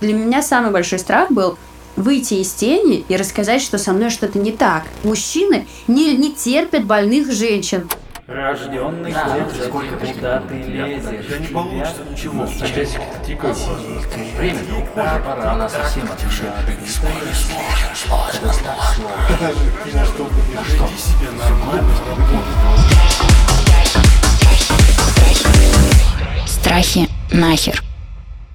Для меня самый большой страх был выйти из тени и рассказать, что со мной что-то не так. Мужчины не, не терпят больных женщин. Рожденный да, сколько куда ты лезешь? Да не получится ничего. Часик тикает. Время пора, пора, она совсем отвечает. Не сможешь, сможешь, сложно, сложно. Ни на что Веди себя нормально, Страхи нахер.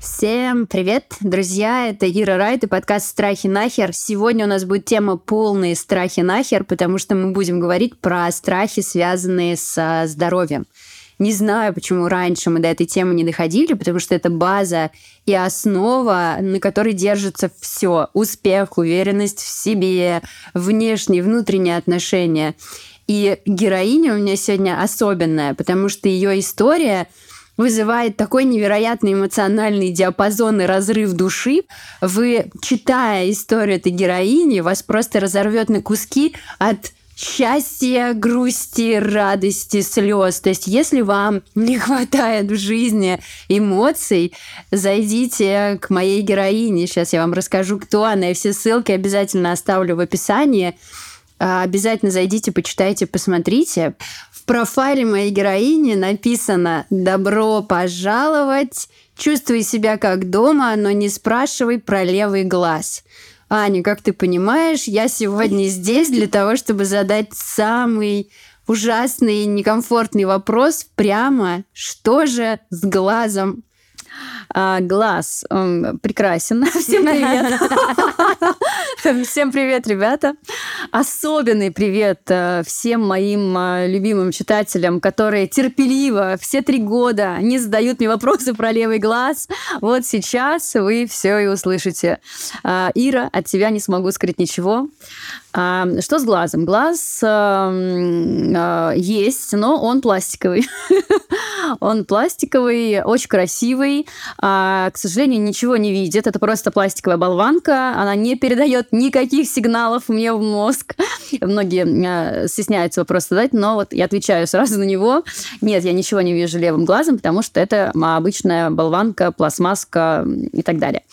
Всем привет, друзья! Это Ира Райт и подкаст «Страхи нахер». Сегодня у нас будет тема «Полные страхи нахер», потому что мы будем говорить про страхи, связанные со здоровьем. Не знаю, почему раньше мы до этой темы не доходили, потому что это база и основа, на которой держится все. Успех, уверенность в себе, внешние, внутренние отношения. И героиня у меня сегодня особенная, потому что ее история — вызывает такой невероятный эмоциональный диапазон и разрыв души. Вы, читая историю этой героини, вас просто разорвет на куски от счастья, грусти, радости, слез. То есть, если вам не хватает в жизни эмоций, зайдите к моей героине. Сейчас я вам расскажу, кто она, и все ссылки обязательно оставлю в описании. А, обязательно зайдите, почитайте, посмотрите профайле моей героини написано «Добро пожаловать, чувствуй себя как дома, но не спрашивай про левый глаз». Аня, как ты понимаешь, я сегодня здесь для того, чтобы задать самый ужасный некомфортный вопрос прямо, что же с глазом? А, глаз он прекрасен. Всем привет. Всем привет, ребята. Особенный привет э, всем моим э, любимым читателям, которые терпеливо все три года не задают мне вопросы про левый глаз. Вот сейчас вы все и услышите. А, Ира, от тебя не смогу скрыть ничего. А, что с глазом? Глаз э, есть, но он пластиковый. он пластиковый, очень красивый. К сожалению, ничего не видит. Это просто пластиковая болванка. Она не передает никаких сигналов мне в мозг. Многие э, стесняются вопрос задать, но вот я отвечаю сразу на него. Нет, я ничего не вижу левым глазом, потому что это обычная болванка, пластмасска и так далее.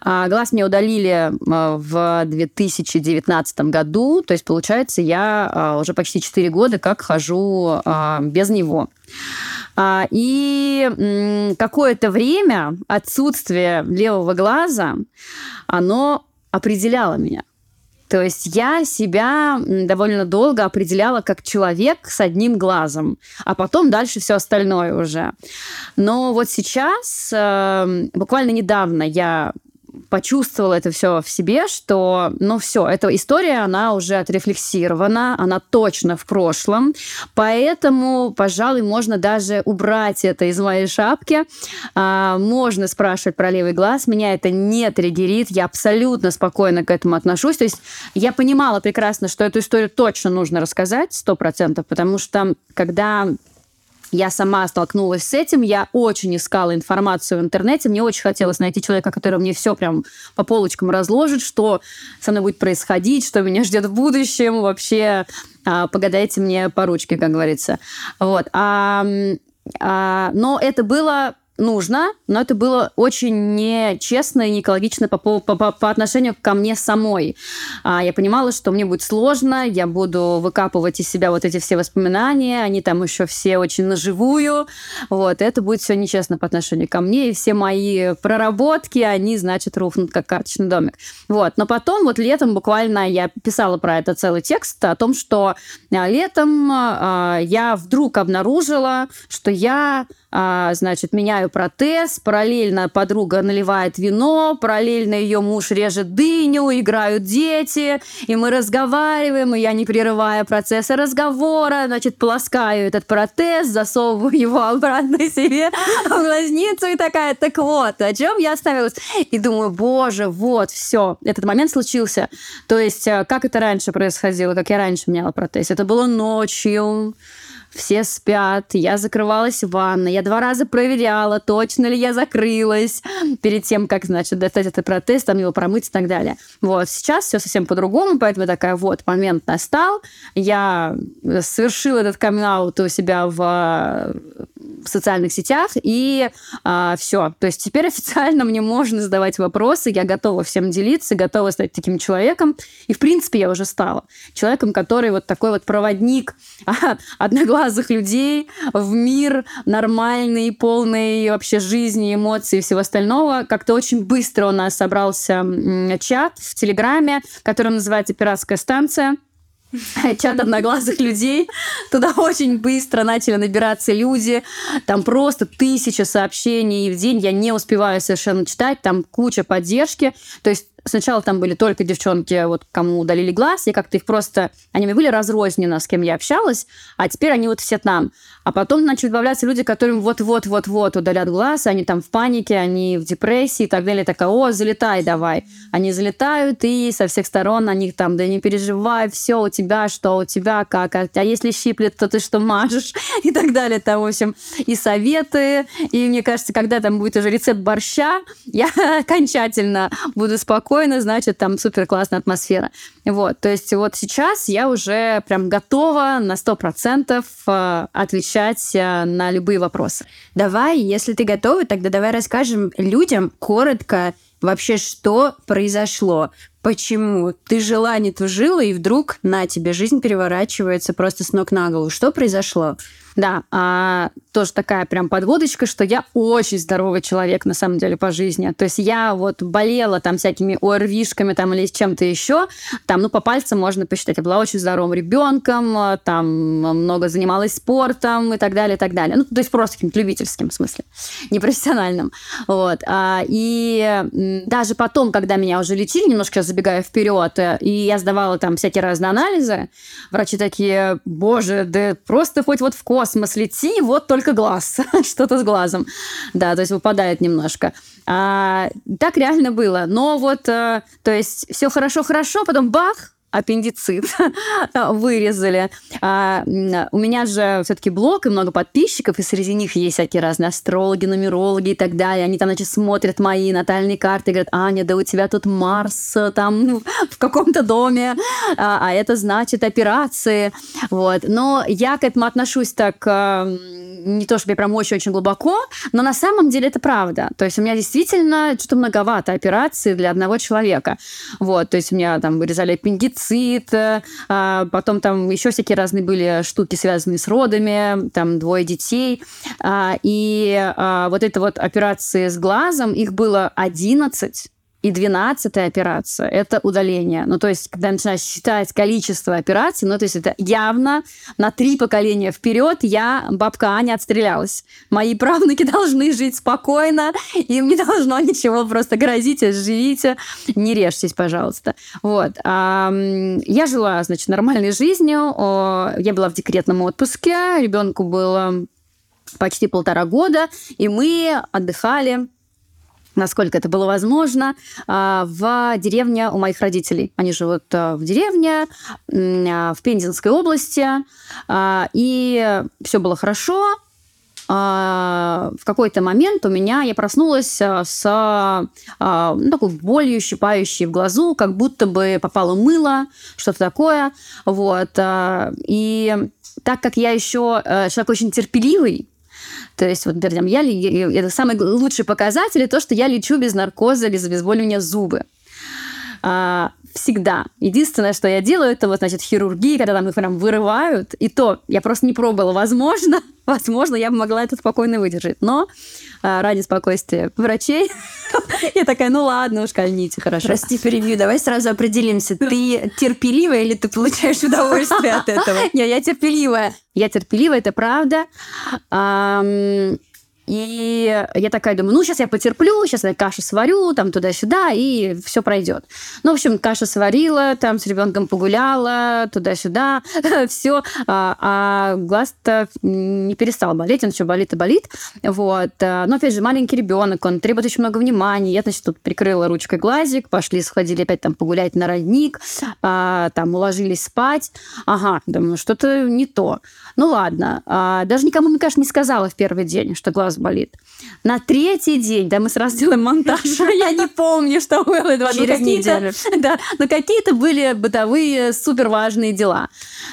А, глаз мне удалили э, в 2019 году, то есть, получается, я э, уже почти 4 года как хожу без него. А, и какое-то время отсутствие левого глаза, оно определяло меня. То есть я себя довольно долго определяла как человек с одним глазом, а потом дальше все остальное уже. Но вот сейчас, эм, буквально недавно я почувствовала это все в себе, что, ну все, эта история, она уже отрефлексирована, она точно в прошлом, поэтому, пожалуй, можно даже убрать это из моей шапки. А, можно спрашивать про левый глаз, меня это не триггерит, я абсолютно спокойно к этому отношусь. То есть я понимала прекрасно, что эту историю точно нужно рассказать, сто процентов, потому что когда я сама столкнулась с этим, я очень искала информацию в интернете, мне очень хотелось найти человека, который мне все прям по полочкам разложит, что со мной будет происходить, что меня ждет в будущем, вообще а, погадайте мне по ручке, как говорится. Вот. А, а, но это было нужно, но это было очень нечестно и не экологично по, по, по, по отношению ко мне самой. А, я понимала, что мне будет сложно, я буду выкапывать из себя вот эти все воспоминания, они там еще все очень наживую, вот, это будет все нечестно по отношению ко мне, и все мои проработки, они, значит, рухнут как карточный домик. Вот, но потом, вот летом буквально я писала про это целый текст о том, что а, летом а, я вдруг обнаружила, что я а, значит, меняю протез, параллельно подруга наливает вино, параллельно ее муж режет дыню, играют дети, и мы разговариваем, и я, не прерывая процесса разговора, значит, полоскаю этот протез, засовываю его обратно себе в глазницу и такая, так вот, о чем я оставилась? И думаю, боже, вот, все, этот момент случился. То есть, э, как это раньше происходило, как я раньше меняла протез? Это было ночью, все спят, я закрывалась в ванной, я два раза проверяла, точно ли я закрылась перед тем, как, значит, достать этот протез, там его промыть и так далее. Вот, сейчас все совсем по-другому, поэтому такая, вот, момент настал, я совершила этот камин у себя в, в социальных сетях, и а, все. То есть теперь официально мне можно задавать вопросы, я готова всем делиться, готова стать таким человеком, и, в принципе, я уже стала человеком, который вот такой вот проводник одноглазых людей в мир нормальный, полный вообще жизни, эмоций и всего остального. Как-то очень быстро у нас собрался чат в Телеграме, который называется «Пиратская станция». чат одноглазых людей. Туда очень быстро начали набираться люди. Там просто тысяча сообщений в день. Я не успеваю совершенно читать. Там куча поддержки. То есть Сначала там были только девчонки, вот кому удалили глаз, и как-то их просто... Они были разрозненно, с кем я общалась, а теперь они вот все там. А потом начали добавляться люди, которым вот-вот-вот-вот удалят глаз, они там в панике, они в депрессии и так далее. Такая, о, залетай давай. Они залетают, и со всех сторон они там, да не переживай, все у тебя, что у тебя, как, а, а если щиплет, то ты что мажешь, и так далее. Там, в общем, и советы. И мне кажется, когда там будет уже рецепт борща, я окончательно буду спокойна, значит, там супер классная атмосфера. Вот, то есть вот сейчас я уже прям готова на 100% э, отвечать э, на любые вопросы. Давай, если ты готова, тогда давай расскажем людям коротко вообще, что произошло. Почему? Ты жила, не тужила, и вдруг на тебе жизнь переворачивается просто с ног на голову. Что произошло? Да, а, тоже такая прям подводочка, что я очень здоровый человек на самом деле по жизни. То есть я вот болела там всякими ОРВИшками там или чем-то еще. Там, ну, по пальцам можно посчитать. Я была очень здоровым ребенком, там много занималась спортом и так далее, и так далее. Ну, то есть просто каким-то любительским в смысле, не профессиональным. Вот. А, и даже потом, когда меня уже лечили, немножко забегая вперед, э, и я сдавала там всякие разные анализы, врачи такие, боже, да просто хоть вот в космос лети, вот только глаз, что-то с глазом. Да, то есть выпадает немножко. А, так реально было. Но вот, а, то есть все хорошо-хорошо, потом бах, аппендицит вырезали. А, у меня же все-таки блог и много подписчиков, и среди них есть всякие разные астрологи, нумерологи и так далее. Они там, значит, смотрят мои натальные карты и говорят, Аня, да у тебя тут Марс там ну, в каком-то доме, а, а это значит операции. Вот. Но я к этому отношусь так не то чтобы прям очень-очень глубоко, но на самом деле это правда. То есть у меня действительно что-то многовато операций для одного человека. Вот, то есть у меня там вырезали аппендицит, а, потом там еще всякие разные были штуки, связанные с родами, там двое детей. А, и а, вот это вот операции с глазом, их было 11 и двенадцатая операция – это удаление. Ну, то есть, когда начинаешь считать количество операций, ну, то есть, это явно на три поколения вперед я, бабка Аня, отстрелялась. Мои правнуки должны жить спокойно, им не должно ничего просто грозить, живите, не режьтесь, пожалуйста. Вот. Я жила, значит, нормальной жизнью, я была в декретном отпуске, ребенку было почти полтора года, и мы отдыхали насколько это было возможно, а, в деревне у моих родителей. Они живут а, в деревне а, в Пензенской области, и все было хорошо. В какой-то момент у меня я проснулась с ну, такой болью, щипающей в глазу, как будто бы попало мыло, что-то такое. Вот. И так как я еще э, человек очень терпеливый, то есть, вот, например, я, это самый лучший показатель, то, что я лечу без наркоза, без обезболивания зубы. А, всегда. Единственное, что я делаю, это вот, значит, хирургии, когда там их прям вырывают. И то я просто не пробовала. Возможно, возможно, я бы могла это спокойно выдержать. Но а, ради спокойствия врачей я такая, ну ладно, уж кольните, хорошо. Прости, перебью. Давай сразу определимся. Ты терпеливая или ты получаешь удовольствие от этого? Не, я терпеливая. Я терпеливая, это правда. И я такая думаю, ну, сейчас я потерплю, сейчас я кашу сварю, там туда-сюда, и все пройдет. Ну, в общем, кашу сварила, там с ребенком погуляла, туда-сюда, все. А, а глаз-то не перестал болеть, он еще болит и болит. Вот. А, но, опять же, маленький ребенок, он требует очень много внимания. Я, значит, тут прикрыла ручкой глазик, пошли, сходили опять там погулять на родник, а, там уложились спать. Ага, думаю, что-то не то. Ну, ладно. А, даже никому, мне кажется, не сказала в первый день, что глаз болит. На третий день, да, мы сразу делаем монтаж, я не помню, что было. Ну, Через неделю. Да, но какие-то были бытовые супер важные дела.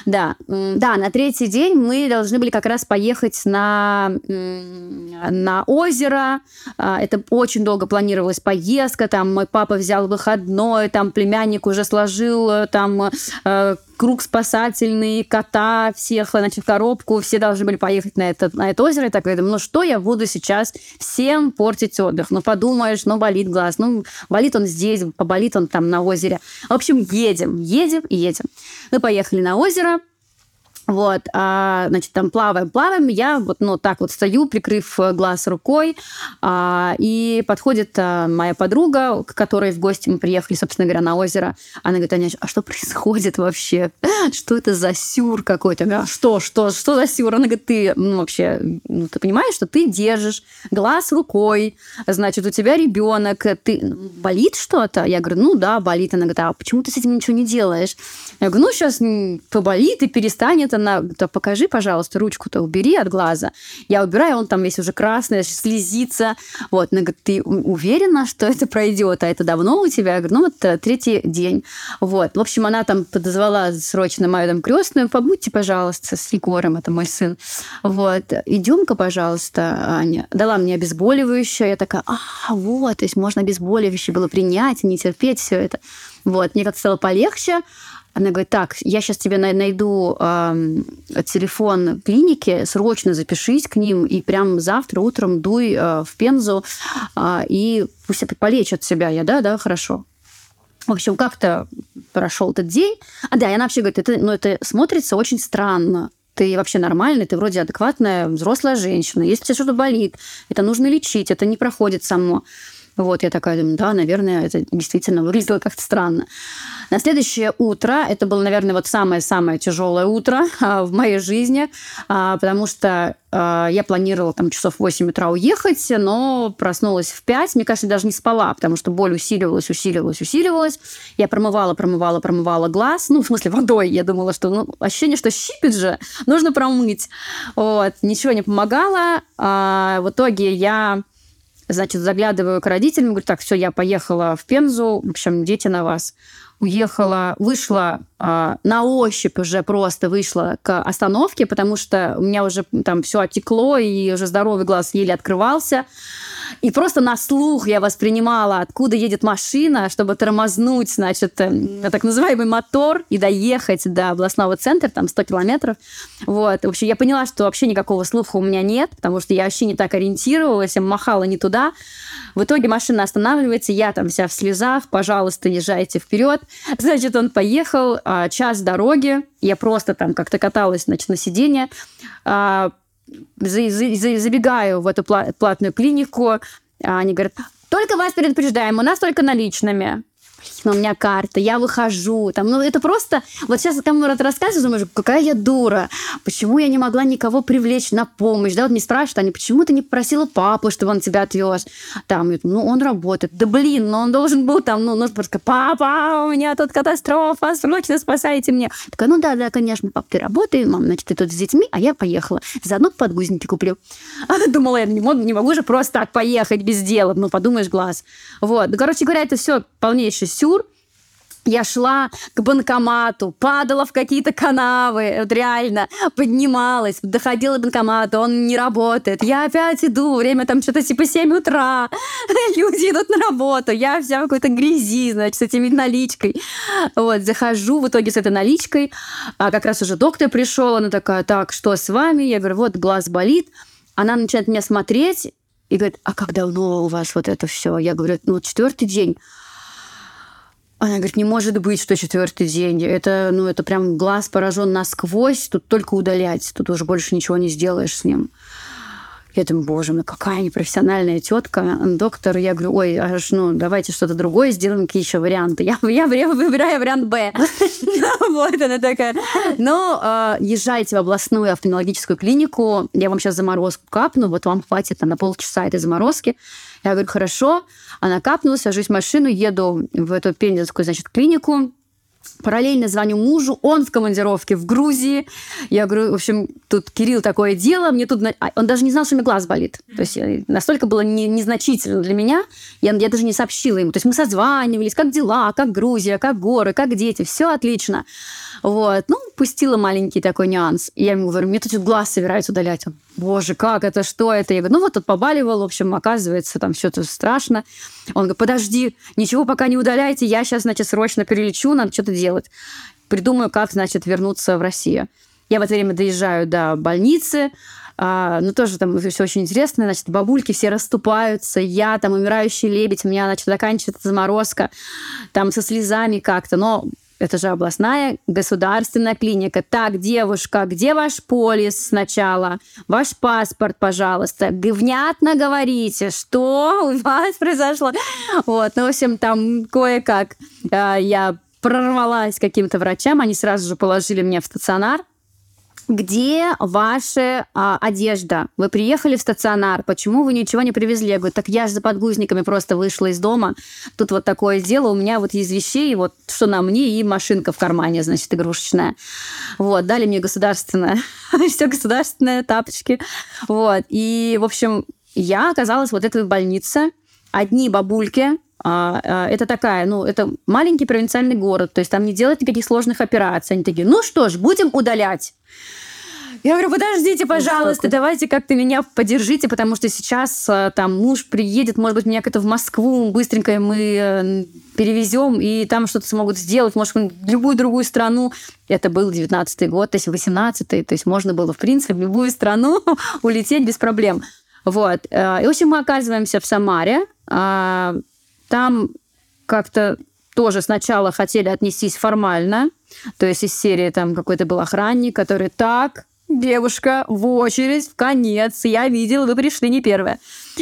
Да, да, на третий день мы должны были как раз поехать на, на озеро. А, это очень долго планировалась поездка. Там мой папа взял выходной, там племянник уже сложил э, там э, круг спасательный, кота всех, значит, коробку, все должны были поехать на это, на это озеро. И так я думаю, ну что я буду сейчас всем портить отдых? Ну подумаешь, ну болит глаз, ну болит он здесь, поболит он там на озере. В общем, едем, едем и едем. Мы поехали на озеро, вот, а, значит, там плаваем, плаваем. Я вот, ну, так вот стою, прикрыв э, глаз рукой, а, и подходит а, моя подруга, к которой в гости мы приехали, собственно говоря, на озеро. Она говорит, Аня, а что происходит вообще? Что это за сюр какой-то? Я, что, что, что за сюр? Она говорит, ты, ну, вообще, ну, ты понимаешь, что ты держишь глаз рукой, значит, у тебя ребенок, ты ну, болит что-то? Я говорю, ну да, болит. Она говорит, а почему ты с этим ничего не делаешь? Я говорю, ну, сейчас поболит и перестанет она, то покажи, пожалуйста, ручку-то убери от глаза. Я убираю, он там весь уже красный, слезится. Вот, она говорит, ты уверена, что это пройдет? А это давно у тебя? Я говорю, ну, вот э, третий день. Вот. В общем, она там подозвала срочно мою там крестную, побудьте, пожалуйста, с Егором, это мой сын. Вот. Идем-ка, пожалуйста, Аня. Дала мне обезболивающее. Я такая, а, вот, то есть можно обезболивающее было принять, не терпеть все это. Вот. Мне как-то стало полегче. Она говорит, так, я сейчас тебе найду э, телефон клиники, срочно запишись к ним, и прям завтра утром дуй э, в Пензу, э, и пусть полечат себя. Я, да, да, хорошо. В общем, как-то прошел этот день. А да, и она вообще говорит, это, ну, это смотрится очень странно ты вообще нормальный, ты вроде адекватная взрослая женщина. Если тебе что-то болит, это нужно лечить, это не проходит само. Вот, я такая думаю, да, наверное, это действительно выглядело как-то странно. На следующее утро, это было, наверное, вот самое-самое тяжелое утро а, в моей жизни, а, потому что а, я планировала там часов в 8 утра уехать, но проснулась в 5. Мне кажется, даже не спала, потому что боль усиливалась, усиливалась, усиливалась. Я промывала, промывала, промывала глаз. Ну, в смысле, водой. Я думала, что ну, ощущение, что щипит же, нужно промыть. Вот. Ничего не помогало. В итоге я Значит, заглядываю к родителям, говорю, так, все, я поехала в Пензу, в общем, дети на вас. Уехала, вышла э, на ощупь уже просто вышла к остановке, потому что у меня уже там все отекло, и уже здоровый глаз еле открывался. И просто на слух я воспринимала, откуда едет машина, чтобы тормознуть, значит, э, так называемый мотор и доехать до областного центра, там 100 километров. Вот. В общем, я поняла, что вообще никакого слуха у меня нет, потому что я вообще не так ориентировалась, я махала не туда. В итоге машина останавливается, я там вся в слезах, пожалуйста, езжайте вперед. Значит, он поехал, а, час дороги, я просто там как-то каталась значит, на сиденье, а, забегаю в эту платную клинику, а они говорят, только вас предупреждаем, у нас только наличными блин, у меня карта, я выхожу. Там, ну, это просто... Вот сейчас кому это рассказываю, думаешь, какая я дура. Почему я не могла никого привлечь на помощь? Да, вот мне спрашивают, они, почему ты не попросила папу, чтобы он тебя отвез? Там, ну, он работает. Да, блин, но ну, он должен был там, ну, ну, просто, папа, у меня тут катастрофа, срочно спасайте меня. Такая, ну, да, да, конечно, пап, ты работаешь, мам, значит, ты тут с детьми, а я поехала. Заодно подгузники куплю. А думала, я не могу, не могу же просто так поехать без дела. Ну, подумаешь, глаз. Вот. Ну, короче говоря, это все полнейший сюр. Я шла к банкомату, падала в какие-то канавы, вот реально, поднималась, доходила к банкомату, он не работает. Я опять иду, время там что-то типа 7 утра, люди идут на работу, я вся в какой-то грязи, значит, с этими наличкой. Вот, захожу в итоге с этой наличкой, а как раз уже доктор пришел, она такая, так, что с вами? Я говорю, вот, глаз болит. Она начинает меня смотреть и говорит, а как давно у вас вот это все? Я говорю, ну, четвертый день. Она говорит, не может быть, что четвертый день. Это, ну, это прям глаз поражен насквозь, тут только удалять, тут уже больше ничего не сделаешь с ним. Я думаю, боже мой, какая непрофессиональная тетка, доктор. Я говорю, ой, аж, ну, давайте что-то другое сделаем, какие еще варианты. Я, я выбираю вариант Б. Вот она такая. Ну, а, езжайте в областную офтальмологическую клинику, я вам сейчас заморозку капну, вот вам хватит на полчаса этой заморозки. Я говорю, хорошо. Она капнула, сажусь в машину, еду в эту пензенскую, значит, клинику, Параллельно звоню мужу, он в командировке в Грузии. Я говорю, в общем, тут Кирилл такое дело, мне тут... А, он даже не знал, что у меня глаз болит. То есть э, настолько было не, незначительно для меня, я, я даже не сообщила ему. То есть мы созванивались, как дела, как Грузия, как горы, как дети, все отлично. Вот. Ну, пустила маленький такой нюанс. И я ему говорю, мне тут глаз собираются удалять. Он, боже, как это, что это? Я говорю, ну вот тут побаливал, в общем, оказывается, там это страшно. Он говорит, подожди, ничего пока не удаляйте, я сейчас, значит, срочно перелечу, надо что-то делать. Придумаю, как, значит, вернуться в Россию. Я в это время доезжаю до больницы, а, ну, тоже там все очень интересно. Значит, бабульки все расступаются. Я там умирающий лебедь. У меня, значит, заканчивается заморозка. Там со слезами как-то. Но это же областная государственная клиника. Так, девушка, где ваш полис сначала? Ваш паспорт, пожалуйста. Внятно говорите, что у вас произошло. Вот, ну, в общем, там кое-как э, я прорвалась к каким-то врачам, они сразу же положили меня в стационар где ваша а, одежда? Вы приехали в стационар, почему вы ничего не привезли? Я говорю, так я же за подгузниками просто вышла из дома. Тут вот такое дело, у меня вот из вещей, вот что на мне, и машинка в кармане, значит, игрушечная. Вот, дали мне государственное, все государственное, тапочки. Вот, и, в общем, я оказалась вот этой в больнице, одни бабульки, это такая, ну, это маленький провинциальный город, то есть там не делать никаких сложных операций. Они такие, ну что ж, будем удалять. Я говорю, подождите, пожалуйста, ну, давайте как-то меня поддержите, потому что сейчас а, там муж приедет, может быть, меня как-то в Москву быстренько мы э, перевезем, и там что-то смогут сделать, может, в любую другую страну. Это был 19-й год, то есть 18-й, то есть можно было, в принципе, в любую страну улететь без проблем. Вот. Э, и, в общем, мы оказываемся в Самаре. Там как-то тоже сначала хотели отнестись формально, то есть из серии там какой-то был охранник, который так, девушка, в очередь, в конец, я видел, вы пришли не первая.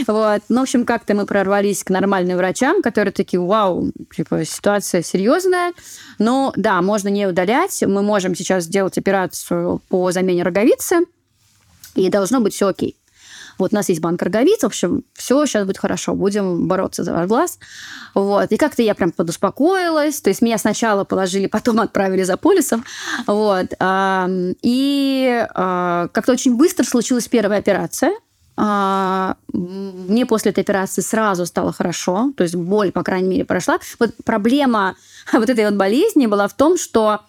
Вот. Ну, в общем, как-то мы прорвались к нормальным врачам, которые такие, вау, типа, ситуация серьезная. Но да, можно не удалять. Мы можем сейчас сделать операцию по замене роговицы, и должно быть все окей. Вот у нас есть банк роговиц, в общем, все сейчас будет хорошо, будем бороться за ваш глаз. Вот. И как-то я прям подуспокоилась. То есть меня сначала положили, потом отправили за полисом. Вот. И а, как-то очень быстро случилась первая операция. А, мне после этой операции сразу стало хорошо, то есть боль, по крайней мере, прошла. Вот проблема вот этой вот болезни была в том, что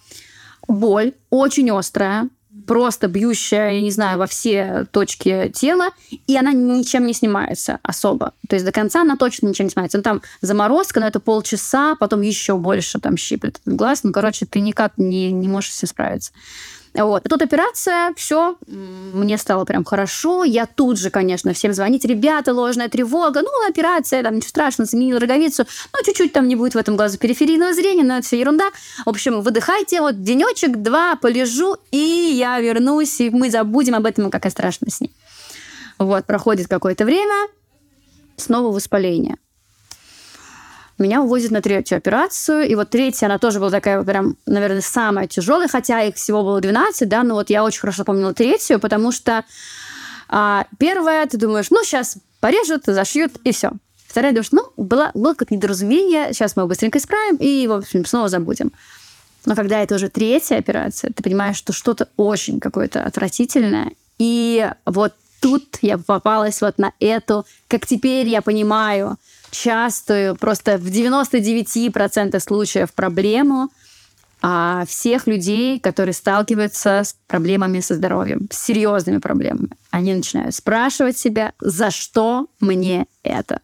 боль очень острая, просто бьющая, я не знаю, во все точки тела, и она ничем не снимается особо. То есть до конца она точно ничем не снимается. Ну, там заморозка, но это полчаса, потом еще больше там щиплет глаз. Ну, короче, ты никак не, не можешь с справиться. Вот. Тут операция, все, мне стало прям хорошо. Я тут же, конечно, всем звонить. Ребята, ложная тревога. Ну, операция, там ничего страшного, заменил роговицу. Ну, чуть-чуть там не будет в этом глазу периферийного зрения, но это все ерунда. В общем, выдыхайте, вот денечек, два, полежу, и я вернусь, и мы забудем об этом, и страшно с ней. Вот, проходит какое-то время, снова воспаление. Меня увозят на третью операцию, и вот третья, она тоже была такая прям, наверное, самая тяжелая, хотя их всего было 12, да, но вот я очень хорошо помнила третью, потому что а, первая, ты думаешь, ну, сейчас порежут, зашьют, и все. Вторая, думаешь, ну, было, было как недоразумение, сейчас мы быстренько исправим, и, в общем, снова забудем. Но когда это уже третья операция, ты понимаешь, что что-то очень какое-то отвратительное, и вот тут я попалась вот на эту, как теперь я понимаю, частую, просто в 99% случаев проблему а всех людей, которые сталкиваются с проблемами со здоровьем, с серьезными проблемами. Они начинают спрашивать себя, за что мне это?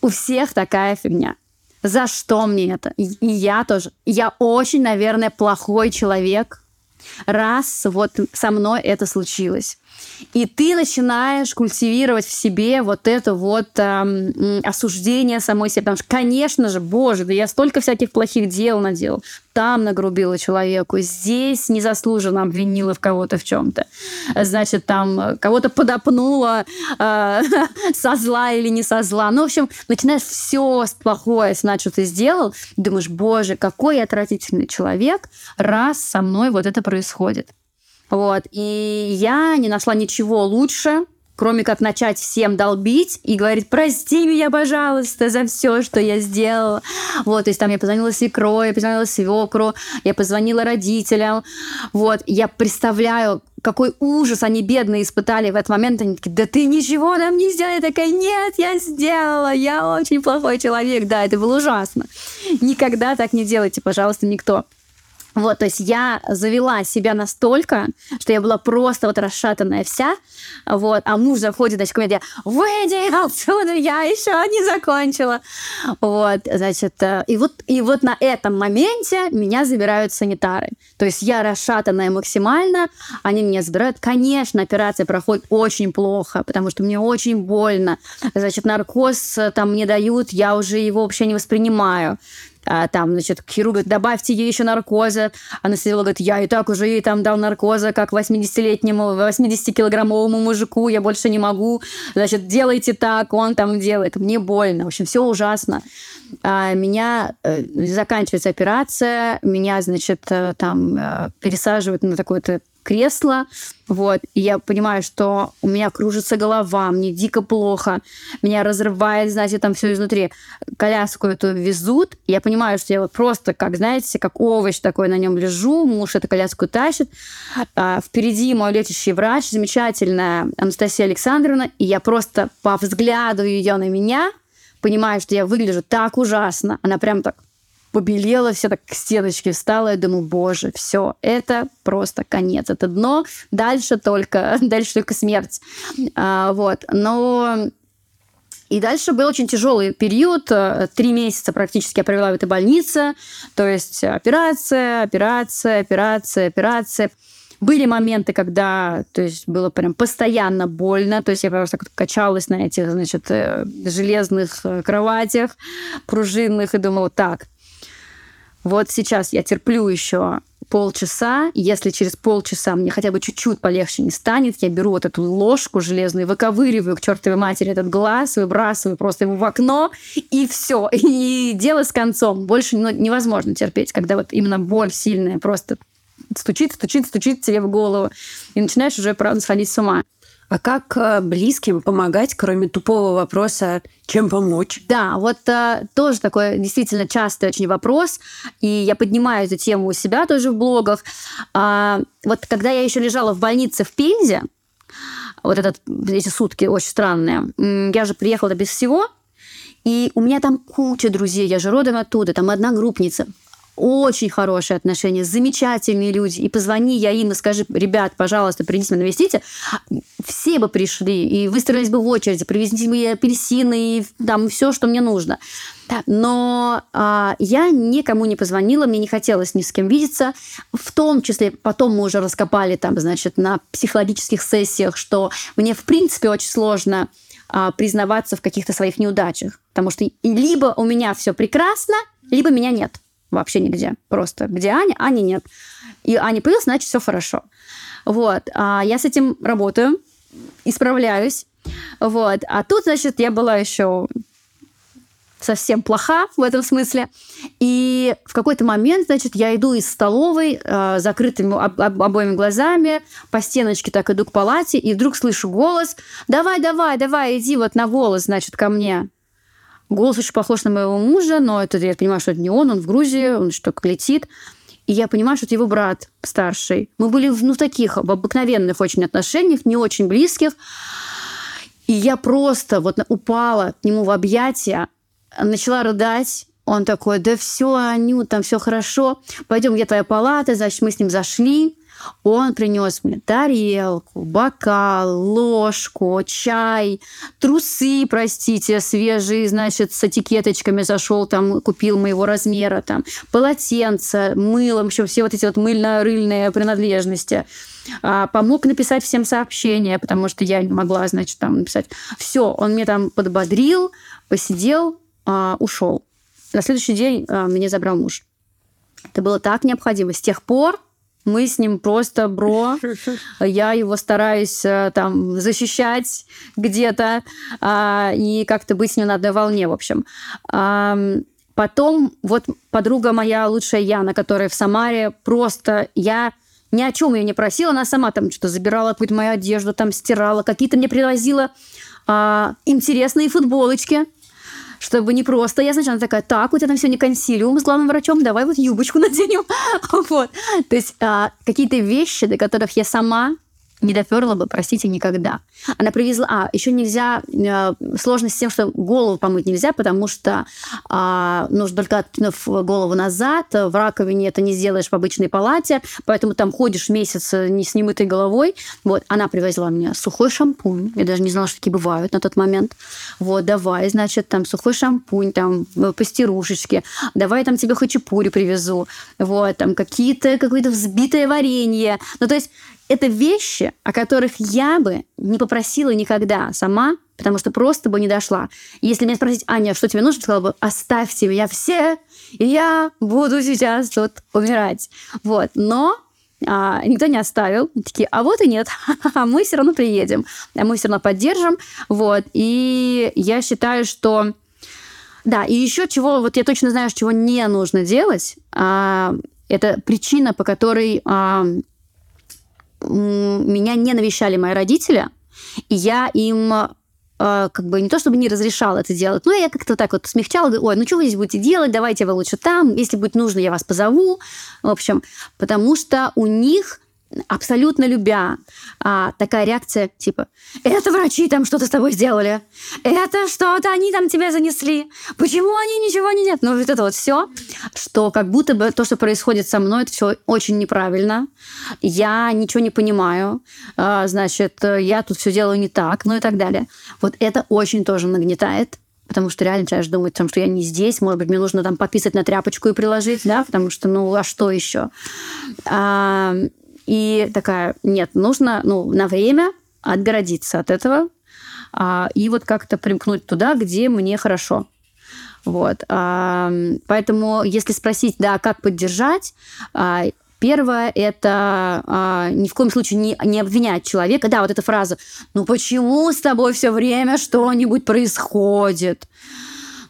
У всех такая фигня. За что мне это? И я тоже. Я очень, наверное, плохой человек, раз вот со мной это случилось. И ты начинаешь культивировать в себе вот это вот э, осуждение самой себя. Потому что, конечно же, боже, да я столько всяких плохих дел наделал. Там нагрубила человеку, здесь незаслуженно обвинила в кого-то в чем-то. Значит, там кого-то подопнула э, со зла или не со зла. Ну, в общем, начинаешь все плохое, значит, ты сделал, думаешь, боже, какой я отвратительный человек, раз со мной вот это происходит. Вот. И я не нашла ничего лучше, кроме как начать всем долбить и говорить, прости меня, пожалуйста, за все, что я сделала. Вот, то есть там я позвонила свекрой, я позвонила свекру, я позвонила родителям. Вот, я представляю, какой ужас они бедные испытали в этот момент. Они такие, да ты ничего нам не сделала. Я такая, нет, я сделала, я очень плохой человек. Да, это было ужасно. Никогда так не делайте, пожалуйста, никто. Вот, то есть я завела себя настолько, что я была просто вот расшатанная вся, вот, а муж заходит, значит, ко мне, выйди отсюда, я еще не закончила, вот, значит, э, и вот, и вот на этом моменте меня забирают санитары, то есть я расшатанная максимально, они меня забирают, конечно, операция проходит очень плохо, потому что мне очень больно, значит, наркоз э, там мне дают, я уже его вообще не воспринимаю, а, там, значит, хирург говорит, добавьте ей еще наркоза. Анестезиолог говорит, я и так уже ей там дал наркоза, как 80-летнему, 80-килограммовому мужику, я больше не могу. Значит, делайте так, он там делает. Мне больно. В общем, все ужасно. А, меня э, заканчивается операция, меня, значит, э, там э, пересаживают на такое-то кресло, вот, и я понимаю, что у меня кружится голова, мне дико плохо, меня разрывает, знаете, там все изнутри. Коляску эту везут, я понимаю, что я вот просто, как, знаете, как овощ такой на нем лежу, муж эту коляску тащит, а впереди мой лечащий врач, замечательная Анастасия Александровна, и я просто по взгляду ее на меня понимаю, что я выгляжу так ужасно. Она прям так побелела, вся так к стеночке встала. Я думаю, боже, все, это просто конец, это дно. Дальше только, дальше только смерть. А, вот. Но и дальше был очень тяжелый период. Три месяца практически я провела в этой больнице. То есть операция, операция, операция, операция. Были моменты, когда то есть, было прям постоянно больно, то есть я просто качалась на этих, значит, э, железных э, кроватях пружинных и думала, так, вот сейчас я терплю еще полчаса, если через полчаса мне хотя бы чуть-чуть полегче не станет, я беру вот эту ложку железную, выковыриваю к чертовой матери этот глаз, выбрасываю просто его в окно, и все. И дело с концом. Больше невозможно терпеть, когда вот именно боль сильная просто стучит, стучит, стучит тебе в голову, и начинаешь уже, правда, сходить с ума. А как э, близким помогать, кроме тупого вопроса, чем помочь? Да, вот а, тоже такой действительно частый очень вопрос, и я поднимаю эту тему у себя тоже в блогах. А, вот когда я еще лежала в больнице в Пензе, вот этот, эти сутки очень странные, я же приехала без всего, и у меня там куча друзей, я же родом оттуда, там одна группница очень хорошие отношения, замечательные люди. И позвони я им и скажи, ребят, пожалуйста, придите меня навестите. Все бы пришли и выстроились бы в очереди, привезли бы апельсины и там все, что мне нужно. Но а, я никому не позвонила, мне не хотелось ни с кем видеться. В том числе потом мы уже раскопали там, значит, на психологических сессиях, что мне в принципе очень сложно а, признаваться в каких-то своих неудачах, потому что либо у меня все прекрасно, либо меня нет вообще нигде. Просто где Аня, Ани нет. И Аня появилась, значит, все хорошо. Вот. А я с этим работаю, исправляюсь. Вот. А тут, значит, я была еще совсем плоха в этом смысле. И в какой-то момент, значит, я иду из столовой э, закрытыми об, об, обоими глазами, по стеночке так иду к палате, и вдруг слышу голос «Давай, давай, давай, иди вот на голос, значит, ко мне». Голос очень похож на моего мужа, но это я понимаю, что это не он, он в Грузии, он что то летит. И я понимаю, что это его брат старший. Мы были в ну, таких в обыкновенных очень отношениях, не очень близких. И я просто вот упала к нему в объятия, начала рыдать. Он такой, да все, Аню, там все хорошо. Пойдем, где твоя палата? Значит, мы с ним зашли. Он принес мне тарелку, бокал, ложку, чай, трусы, простите, свежие, значит, с этикеточками зашел, там, купил моего размера, там, полотенце, мыло, еще все вот эти вот мыльно-рыльные принадлежности. А, помог написать всем сообщения, потому что я не могла, значит, там написать. Все, он мне там подбодрил, посидел, а, ушел. На следующий день а, меня забрал муж. Это было так необходимо. С тех пор мы с ним просто бро. Я его стараюсь э, там защищать где-то а, и как-то быть с ним на одной волне, в общем. А, потом вот подруга моя лучшая Яна, которая в Самаре, просто я ни о чем ее не просила, она сама там что-то забирала какую-то мою одежду, там стирала, какие-то мне привозила а, интересные футболочки чтобы не просто. Я сначала такая, так, у тебя там сегодня консилиум с главным врачом, давай вот юбочку наденем. вот. То есть а, какие-то вещи, до которых я сама не доперла бы, простите, никогда. Она привезла... А, еще нельзя... Э, сложность с тем, что голову помыть нельзя, потому что э, нужно только откинув голову назад, в раковине это не сделаешь в обычной палате, поэтому там ходишь месяц э, не с немытой головой. Вот, она привезла мне сухой шампунь. Я даже не знала, что такие бывают на тот момент. Вот, давай, значит, там сухой шампунь, там э, пастирушечки. Давай там тебе хачапури привезу. Вот, там какие-то, какое-то взбитое варенье. Ну, то есть это вещи, о которых я бы не попросила никогда сама, потому что просто бы не дошла. Если меня спросить, Аня, что тебе нужно, сказала бы, оставьте меня все, и я буду сейчас тут умирать. Вот. Но а, никто не оставил. Такие, а вот и нет, а мы все равно приедем, а мы все равно поддержим. Вот. И я считаю, что да, и еще чего, вот я точно знаю, чего не нужно делать, а, это причина, по которой а, меня не навещали мои родители, и я им э, как бы не то чтобы не разрешала это делать, но я как-то так вот смягчала, ой, ну что вы здесь будете делать, давайте вы лучше там, если будет нужно, я вас позову, в общем, потому что у них абсолютно любя, а, такая реакция типа «Это врачи там что-то с тобой сделали, это что-то они там тебе занесли, почему они ничего не делают?» Ну, вот это вот все, что как будто бы то, что происходит со мной, это все очень неправильно, я ничего не понимаю, а, значит, я тут все делаю не так, ну и так далее. Вот это очень тоже нагнетает, потому что реально начинаешь думать, там, что я не здесь, может быть, мне нужно там пописать на тряпочку и приложить, да, потому что, ну, а что еще? А, и такая, нет, нужно ну, на время отгородиться от этого а, и вот как-то примкнуть туда, где мне хорошо. Вот. А, поэтому, если спросить, да, как поддержать, а, Первое – это а, ни в коем случае не, не обвинять человека. Да, вот эта фраза «Ну почему с тобой все время что-нибудь происходит?»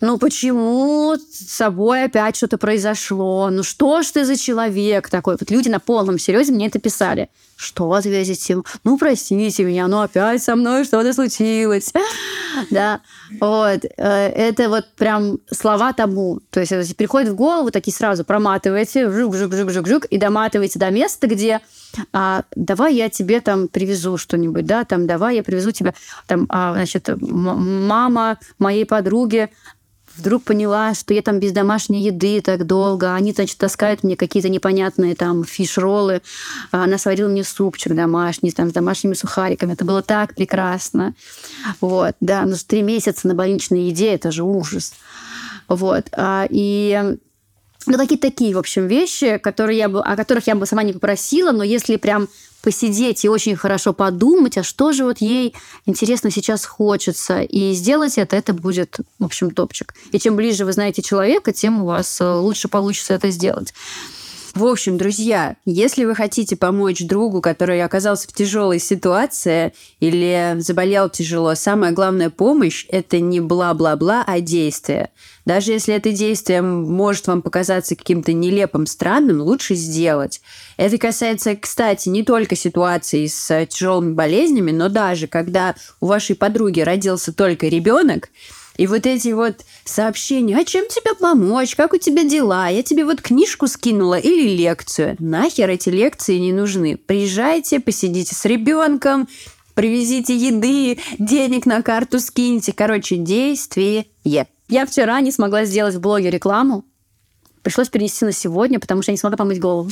Ну почему с собой опять что-то произошло, ну что ж ты за человек такой. Вот люди на полном серьезе мне это писали. Что ответите? Ну, простите меня, ну опять со мной что-то случилось. да, вот. Э, это вот прям слова табу. То есть приходит в голову, такие сразу проматываете, жук-жук-жук-жук-жук, и доматываете до места, где а, давай я тебе там привезу что-нибудь, да, там, давай я привезу тебя, там, а, значит, мама моей подруги вдруг поняла, что я там без домашней еды так долго. Они, значит, таскают мне какие-то непонятные там фиш-роллы. Она сварила мне супчик домашний, там, с домашними сухариками. Это было так прекрасно. Вот, да, но три месяца на больничной еде – это же ужас. Вот, а, и ну, какие-то такие, в общем, вещи, которые я бы, о которых я бы сама не попросила, но если прям посидеть и очень хорошо подумать, а что же вот ей интересно сейчас хочется, и сделать это, это будет, в общем, топчик. И чем ближе вы знаете человека, тем у вас э, лучше получится это сделать. В общем, друзья, если вы хотите помочь другу, который оказался в тяжелой ситуации или заболел тяжело, самая главная помощь – это не бла-бла-бла, а действие. Даже если это действие может вам показаться каким-то нелепым, странным, лучше сделать. Это касается, кстати, не только ситуации с тяжелыми болезнями, но даже когда у вашей подруги родился только ребенок, и вот эти вот сообщения, а чем тебе помочь, как у тебя дела, я тебе вот книжку скинула или лекцию. Нахер эти лекции не нужны. Приезжайте, посидите с ребенком, привезите еды, денег на карту скиньте. Короче, действие. Я вчера не смогла сделать в блоге рекламу. Пришлось перенести на сегодня, потому что я не смогла помыть голову.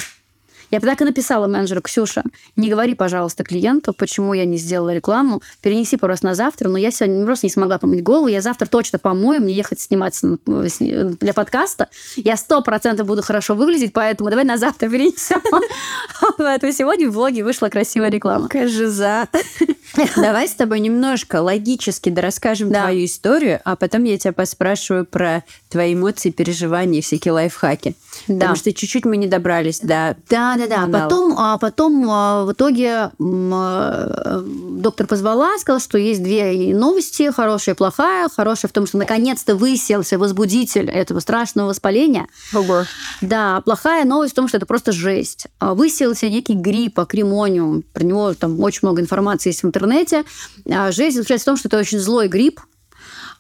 Я так и написала менеджеру, Ксюша, не говори, пожалуйста, клиенту, почему я не сделала рекламу, перенеси просто на завтра, но я сегодня просто не смогла помыть голову, я завтра точно помою, мне ехать сниматься для подкаста, я сто процентов буду хорошо выглядеть, поэтому давай на завтра перенесем. Поэтому сегодня в влоге вышла красивая реклама. Кажиза. Давай с тобой немножко логически расскажем твою историю, а потом я тебя поспрашиваю про твои эмоции, переживания и всякие лайфхаки. Потому что чуть-чуть мы не добрались до... Да, да, да. Потом, а потом а, в итоге а, доктор позвала, сказала, что есть две новости, хорошая и плохая. Хорошая в том, что наконец-то выселся возбудитель этого страшного воспаления. Да, плохая новость в том, что это просто жесть. А, Выселился некий грипп, акримониум. Про него там очень много информации есть в интернете. Жесть заключается в том, что это очень злой грипп.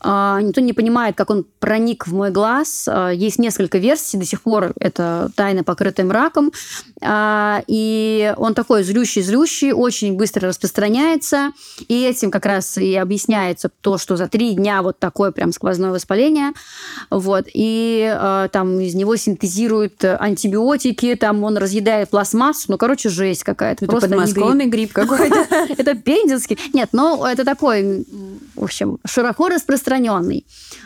А, Никто не понимает, как он проник в мой глаз. А, Есть несколько версий, до сих пор это тайна, покрытая мраком. А, И он такой злющий-злющий, очень быстро распространяется. И этим как раз и объясняется то, что за три дня вот такое прям сквозное воспаление. Вот. И там из него синтезируют антибиотики, там он разъедает пластмассу. Ну, короче, жесть какая-то. Это Просто грипп. подмосковный грипп какой-то. Это пензенский. Нет, ну это такой, в общем, широко распространенный.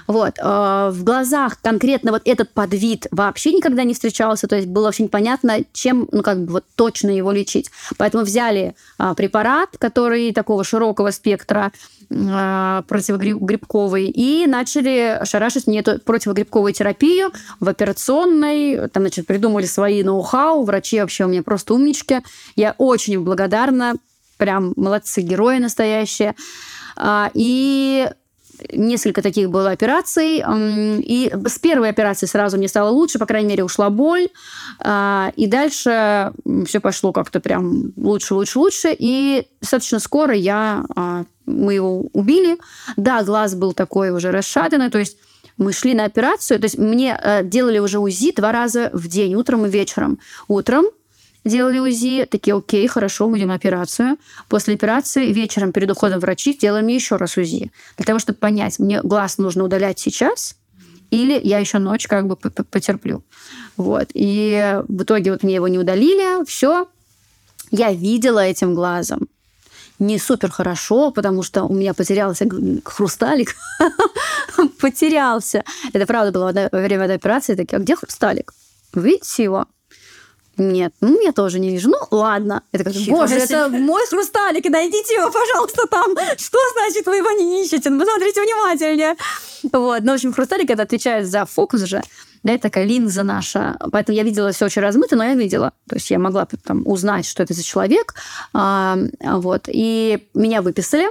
Вот. э, В глазах конкретно вот этот подвид вообще никогда не встречался, то есть было вообще непонятно, чем, ну как бы вот точно его лечить. Поэтому взяли а, препарат, который такого широкого спектра а, противогрибковый, и начали шарашить мне эту противогрибковую терапию в операционной. Там, значит, придумали свои ноу-хау. Врачи вообще у меня просто умнички. Я очень благодарна. Прям молодцы, герои настоящие. А, И несколько таких было операций. И с первой операции сразу мне стало лучше, по крайней мере, ушла боль. А, И дальше все пошло как-то прям лучше, лучше, лучше. И достаточно скоро я, а, мы его убили. Да, глаз был такой уже расшатанный, то есть мы шли на операцию, то есть мне э, делали уже УЗИ два раза в день, утром и вечером. Утром делали УЗИ, такие, окей, хорошо, будем операцию. После операции вечером перед уходом врачи делали мне еще раз УЗИ. Для того, чтобы понять, мне глаз нужно удалять сейчас, или я еще ночь как бы потерплю. Вот. И в итоге вот мне его не удалили, все. Я видела этим глазом. Не супер хорошо, потому что у меня потерялся хрусталик. потерялся. Это правда было во время этой операции. Такие, а где хрусталик? Видите его? Нет, ну я тоже не вижу. Ну ладно. Это как, боже, это мой хрусталик, найдите его, пожалуйста, там. Что значит вы его не ищете? Ну, посмотрите внимательнее. Вот. Ну, в общем, хрусталик это отвечает за фокус же. Да, это такая линза наша. Поэтому я видела все очень размыто, но я видела. То есть я могла там узнать, что это за человек. А, вот. И меня выписали.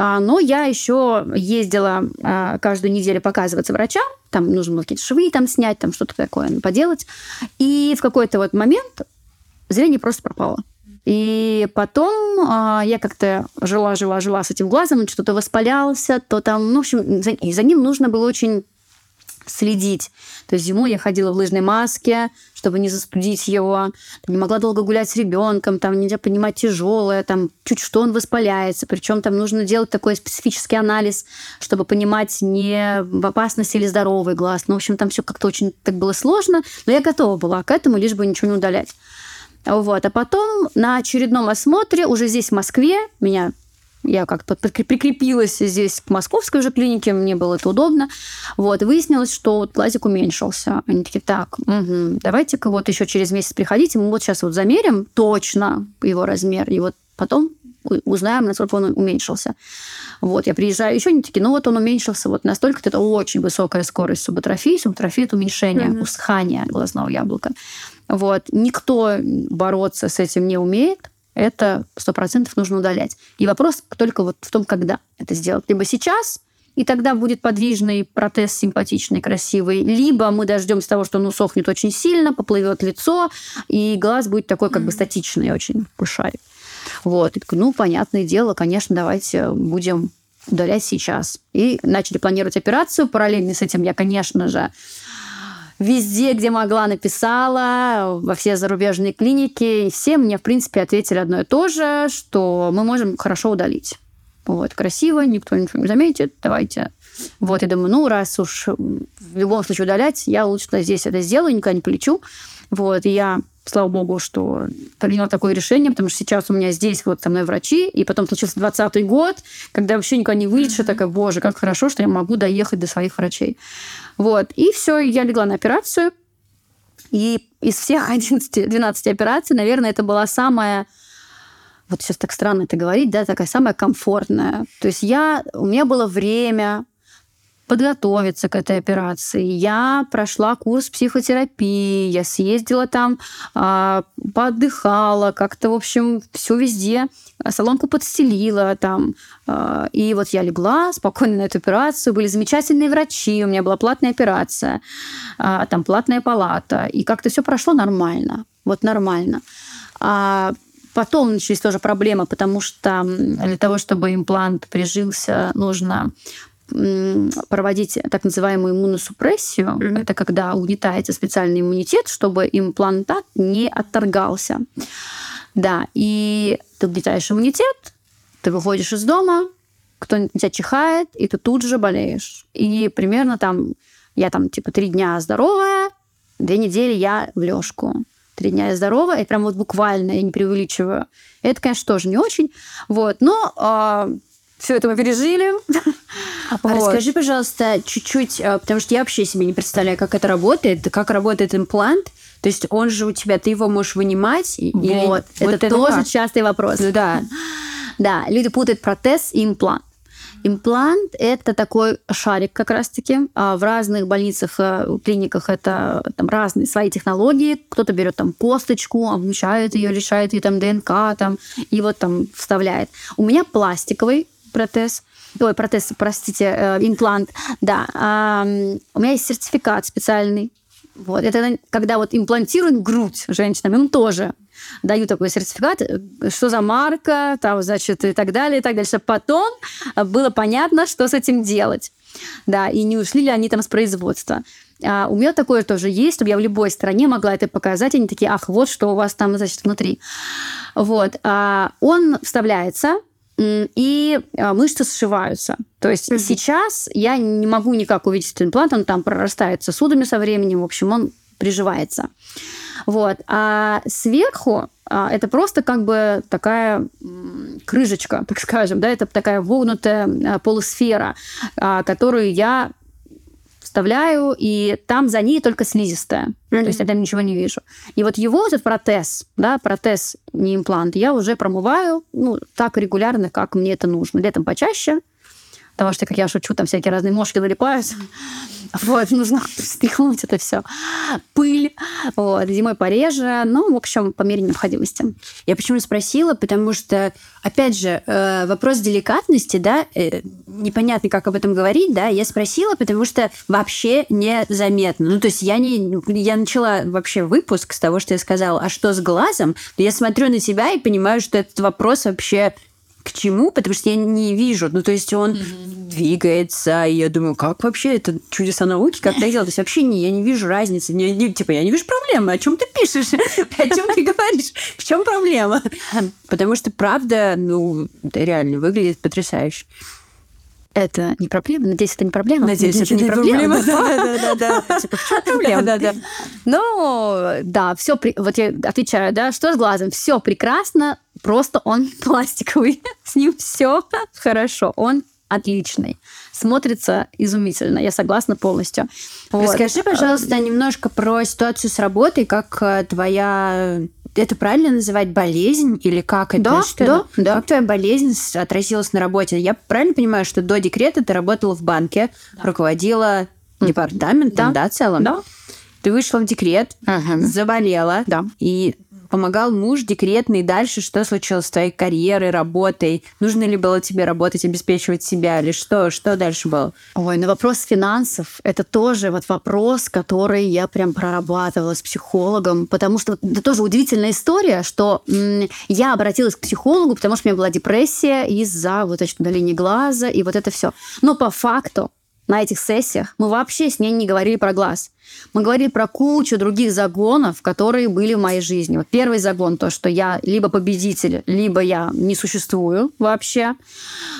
А, Но я еще ездила а, каждую неделю показываться врачам. Там нужно было какие-то швы там снять, там что-то такое поделать. И в какой-то вот момент зрение просто пропало. И потом а, я как-то жила, жила, жила с этим глазом, что-то воспалялся, то там, ну, в общем, за, и за ним нужно было очень следить. То есть зимой я ходила в лыжной маске, чтобы не застудить его. Не могла долго гулять с ребенком, там нельзя понимать тяжелое, там чуть что он воспаляется. Причем там нужно делать такой специфический анализ, чтобы понимать, не в опасности или здоровый глаз. Ну, в общем, там все как-то очень так было сложно, но я готова была к этому, лишь бы ничего не удалять. Вот. А потом на очередном осмотре, уже здесь, в Москве, меня я как-то прикр- прикрепилась здесь к московской уже клинике, мне было это удобно. Вот, и выяснилось, что вот глазик уменьшился. Они такие, так, мгм, давайте-ка вот еще через месяц приходите, мы вот сейчас вот замерим точно его размер, и вот потом узнаем, насколько он уменьшился. Вот, я приезжаю еще, они такие, ну вот он уменьшился вот настолько, это очень высокая скорость субатрофии. Субатрофия – это уменьшение, Мгм. усыхание глазного яблока. Вот, никто бороться с этим не умеет, это сто процентов нужно удалять. И вопрос только вот в том, когда это сделать. Либо сейчас, и тогда будет подвижный протез симпатичный, красивый, либо мы дождемся того, что он усохнет очень сильно, поплывет лицо, и глаз будет такой как бы статичный, очень пушарик. Вот. И ну, понятное дело, конечно, давайте будем удалять сейчас. И начали планировать операцию. Параллельно с этим я, конечно же, везде, где могла, написала, во все зарубежные клиники. И все мне, в принципе, ответили одно и то же, что мы можем хорошо удалить. Вот, красиво, никто ничего не заметит, давайте. Вот, я думаю, ну, раз уж в любом случае удалять, я лучше здесь это сделаю, никуда не полечу. Вот, и я слава богу, что приняла такое решение, потому что сейчас у меня здесь вот со мной врачи, и потом случился 20 год, когда вообще никуда не вылечишь, mm-hmm. такая, боже, как хорошо, что я могу доехать до своих врачей. Вот. И все, я легла на операцию, и из всех 11-12 операций, наверное, это была самая вот сейчас так странно это говорить, да, такая самая комфортная. То есть я, у меня было время, подготовиться к этой операции. Я прошла курс психотерапии, я съездила там, э, поотдыхала, как-то, в общем, все везде. Салонку подстелила там. Э, и вот я легла спокойно на эту операцию. Были замечательные врачи, у меня была платная операция, там платная палата. И как-то все прошло нормально. Вот нормально. А Потом начались тоже проблемы, потому что для того, чтобы имплант прижился, нужно проводить так называемую иммуносупрессию. Mm-hmm. Это когда угнетается специальный иммунитет, чтобы имплантат не отторгался. Да, и ты угнетаешь иммунитет, ты выходишь из дома, кто-нибудь тебя чихает, и ты тут же болеешь. И примерно там, я там типа три дня здоровая, две недели я в лёжку. Три дня я здоровая, это прям вот буквально, я не преувеличиваю. Это, конечно, тоже не очень. Вот, но э, все это мы пережили. А вот. расскажи, пожалуйста, чуть-чуть, э, потому что я вообще себе не представляю, как это работает, как работает имплант. То есть он же у тебя, ты его можешь вынимать? Вот, или... вот это тоже как? частый вопрос. Ну да. Да, люди путают протез и имплант. Имплант – это такой шарик как раз-таки. А в разных больницах, э, клиниках это там разные свои технологии. Кто-то берет там косточку, обмучает ее, лишает ее там ДНК там, и вот там вставляет. У меня пластиковый протез. Ой, протез, простите, э, имплант. Да. Э, у меня есть сертификат специальный. Вот. Это когда вот имплантируют грудь женщинам, им тоже дают такой сертификат, э, что за марка, там, значит, и так далее, и так чтобы потом было понятно, что с этим делать. Да, и не ушли ли они там с производства. А у меня такое тоже есть, чтобы я в любой стране могла это показать. Они такие, ах, вот что у вас там, значит, внутри. Вот. А он вставляется, и а, мышцы сшиваются. То есть mm-hmm. сейчас я не могу никак увидеть этот имплант, он там прорастает сосудами со временем, в общем, он приживается. Вот. А сверху а, это просто как бы такая крышечка, так скажем, да, это такая вогнутая а, полусфера, которую я вставляю, и там за ней только слизистая. Mm-hmm. То есть я там ничего не вижу. И вот его, этот протез, да, протез, не имплант, я уже промываю, ну, так регулярно, как мне это нужно. Летом почаще, потому что, как я шучу, там всякие разные мошки налипаются. Вот, нужно стряхнуть это все. Пыль. Вот, зимой пореже. Ну, в общем, по мере необходимости. Я почему спросила, потому что, опять же, э, вопрос деликатности, да, э, непонятно, как об этом говорить, да, я спросила, потому что вообще незаметно. Ну, то есть я не... Я начала вообще выпуск с того, что я сказала, а что с глазом? Я смотрю на тебя и понимаю, что этот вопрос вообще к чему, потому что я не вижу. Ну, то есть он mm-hmm. двигается, и я думаю, как вообще это чудеса науки, как это делать? То есть вообще не, я не вижу разницы. Не, не, типа, я не вижу проблемы. О чем ты пишешь? О чем ты говоришь? В чем проблема? Потому что правда, ну, реально выглядит потрясающе это не проблема. Надеюсь, это не проблема. Надеюсь, это не проблема. Да, да, да. Типа, в чем проблема? Да, да. Ну, да, все, вот я отвечаю, да, что с глазом? Все прекрасно, просто он пластиковый. С ним все хорошо. Он отличный. Смотрится изумительно. Я согласна полностью. Расскажи, пожалуйста, немножко про ситуацию с работой, как э, твоя это правильно называть болезнь или как это? Да, что да, да. Как твоя болезнь отразилась на работе? Я правильно понимаю, что до декрета ты работала в банке, да. руководила департаментом, да, да целом? Да. Ты вышла в декрет, ага. заболела, да. и помогал муж декретный. Дальше что случилось с твоей карьерой, работой? Нужно ли было тебе работать, обеспечивать себя? Или что? Что дальше было? Ой, на вопрос финансов – это тоже вот вопрос, который я прям прорабатывала с психологом, потому что это тоже удивительная история, что я обратилась к психологу, потому что у меня была депрессия из-за вот значит, удаления глаза и вот это все. Но по факту на этих сессиях мы вообще с ней не говорили про глаз. Мы говорили про кучу других загонов, которые были в моей жизни. Вот первый загон то, что я либо победитель, либо я не существую вообще.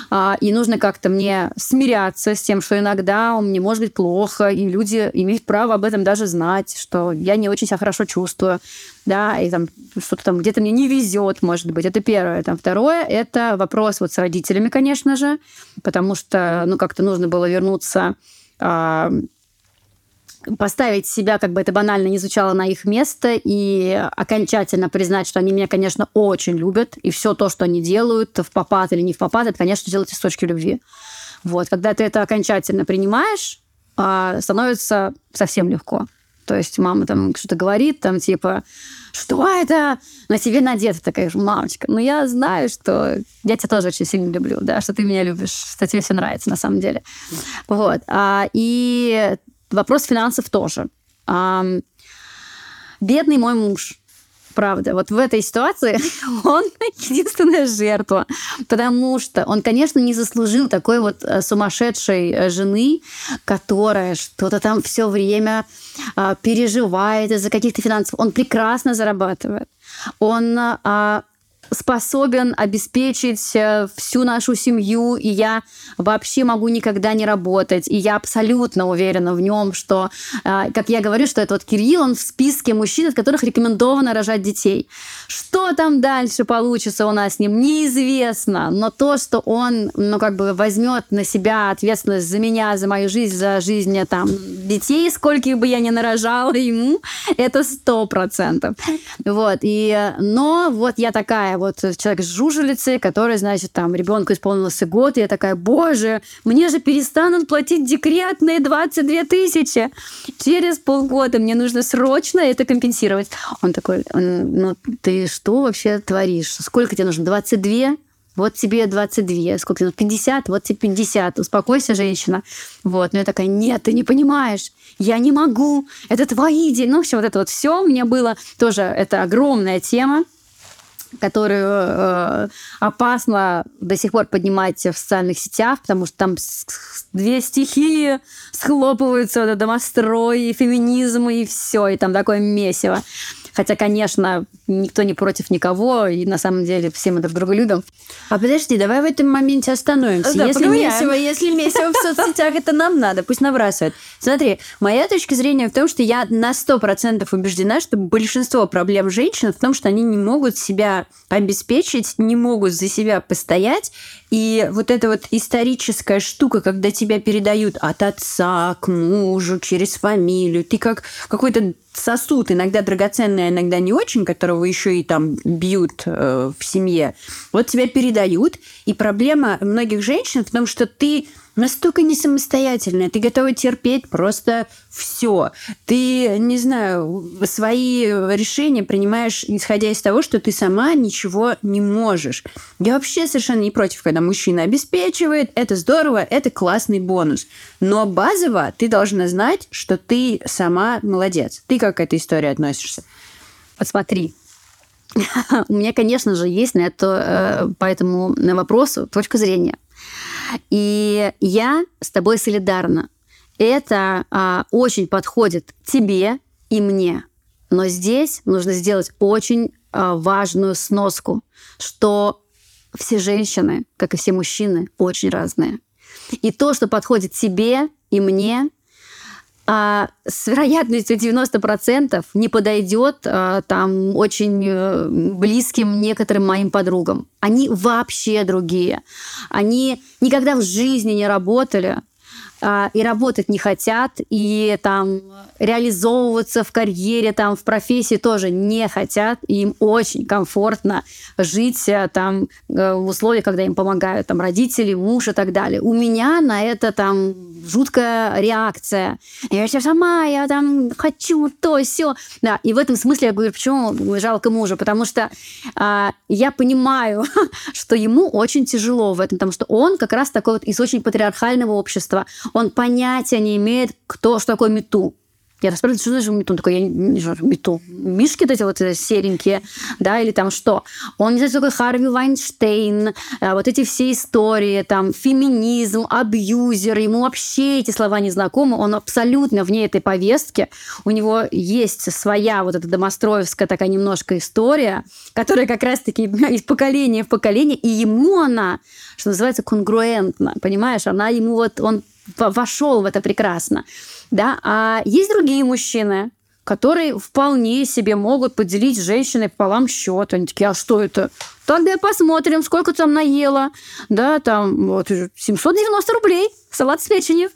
А, и нужно как-то мне смиряться с тем, что иногда мне может быть плохо, и люди имеют право об этом даже знать, что я не очень себя хорошо чувствую, да, и там что-то там где-то мне не везет, может быть. Это первое. Там второе – это вопрос вот с родителями, конечно же, потому что, ну, как-то нужно было вернуться а, поставить себя, как бы это банально не звучало, на их место и окончательно признать, что они меня, конечно, очень любят, и все то, что они делают, в попад или не в попад, это, конечно, делать из точки любви. Вот, когда ты это окончательно принимаешь, а, становится совсем легко. То есть мама там что-то говорит, там типа, что это на тебе надето? Такая же, мамочка, ну я знаю, что я тебя тоже очень сильно люблю, да, что ты меня любишь, что тебе все нравится на самом деле. Вот. А, и Вопрос финансов тоже. Бедный мой муж. Правда, вот в этой ситуации он единственная жертва, потому что он, конечно, не заслужил такой вот э, сумасшедшей э, жены, которая что-то там все время а, переживает из-за каких-то финансов. Он прекрасно зарабатывает. Он а, способен обеспечить э, всю нашу семью, и я вообще могу никогда не работать. И я абсолютно уверена в нем, что, э, как я говорю, что это вот Кирилл, он в списке мужчин, от которых рекомендовано рожать детей. Что там дальше получится у нас с ним, неизвестно. Но то, что он, ну, как бы возьмет на себя ответственность за меня, за мою жизнь, за жизнь э, там детей, сколько бы я ни нарожала ему, это сто процентов. Вот. И, но вот я такая вот человек с жужелицей, который, значит, там, ребенку исполнился год, и я такая, боже, мне же перестанут платить декретные 22 тысячи. Через полгода мне нужно срочно это компенсировать. Он такой, ну, ты что вообще творишь? Сколько тебе нужно? 22? вот тебе 22, сколько тебе, 50, вот тебе 50, успокойся, женщина. Вот, но я такая, нет, ты не понимаешь, я не могу, это твои деньги. Ну, все вот это вот все у меня было тоже, это огромная тема, которую э, опасно до сих пор поднимать в социальных сетях, потому что там две стихии схлопываются, вот домострой, и феминизм, и все, и там такое месиво. Хотя, конечно, никто не против никого, и на самом деле все мы друг друга любим. А подожди, давай в этом моменте остановимся. Да, если, месиво, если месиво в соцсетях, это нам надо, пусть набрасывают. Смотри, моя точка зрения в том, что я на 100% убеждена, что большинство проблем женщин в том, что они не могут себя обеспечить, не могут за себя постоять, и вот эта вот историческая штука, когда тебя передают от отца к мужу через фамилию, ты как какой-то сосуд, иногда драгоценный, а иногда не очень, которого еще и там бьют э, в семье, вот тебя передают. И проблема многих женщин в том, что ты настолько не самостоятельная, ты готова терпеть просто все. Ты, не знаю, свои решения принимаешь, исходя из того, что ты сама ничего не можешь. Я вообще совершенно не против, когда мужчина обеспечивает. Это здорово, это классный бонус. Но базово ты должна знать, что ты сама молодец. Ты как к этой истории относишься? Посмотри, у меня, конечно же, есть на это, э, по этому вопросу точка зрения. И я с тобой солидарна. Это а, очень подходит тебе и мне. Но здесь нужно сделать очень а, важную сноску, что все женщины, как и все мужчины, очень разные. И то, что подходит тебе и мне, а, с вероятностью 90% не подойдет а, там очень э, близким некоторым моим подругам. Они вообще другие. Они никогда в жизни не работали, и работать не хотят, и там реализовываться в карьере, там в профессии тоже не хотят, и им очень комфортно жить э, там э, в условиях, когда им помогают там родители, муж и так далее. У меня на это там жуткая реакция. Я все сама, я там хочу то, все. Да, и в этом смысле я говорю, почему жалко мужа, потому что а, я понимаю, что ему очень тяжело в этом, потому что он как раз такой вот из очень патриархального общества. Он понятия не имеет, кто, что такое мету. Я спрашиваю, что значит мету? Он такой, я не знаю, мету. Мишки вот эти вот э, серенькие, да, или там что? Он не знает, что такое Харви Вайнштейн, э, вот эти все истории, там, феминизм, абьюзер, ему вообще эти слова не знакомы, он абсолютно вне этой повестки, у него есть своя вот эта домостроевская такая немножко история, которая как раз-таки из поколения в поколение, и ему она, что называется, конгруентна, понимаешь? Она ему вот, он вошел в это прекрасно. Да? А есть другие мужчины, которые вполне себе могут поделить женщиной пополам счет. Они такие, а что это? Тогда посмотрим, сколько там наела. Да, там вот 790 рублей, салат с печенью.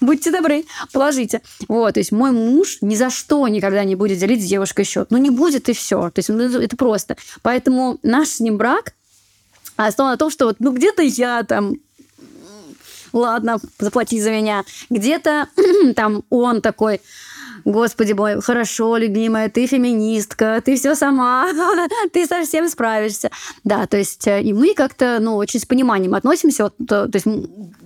Будьте добры, положите. Вот, то есть мой муж ни за что никогда не будет делить с девушкой счет. Ну, не будет и все. То есть ну, это просто. Поэтому наш с ним брак основан на том, что вот, ну, где-то я там ладно, заплати за меня. Где-то там он такой, Господи мой, хорошо, любимая, ты феминистка, ты все сама, ты совсем справишься. Да, то есть э, и мы как-то, ну, очень с пониманием относимся. Вот, то, то есть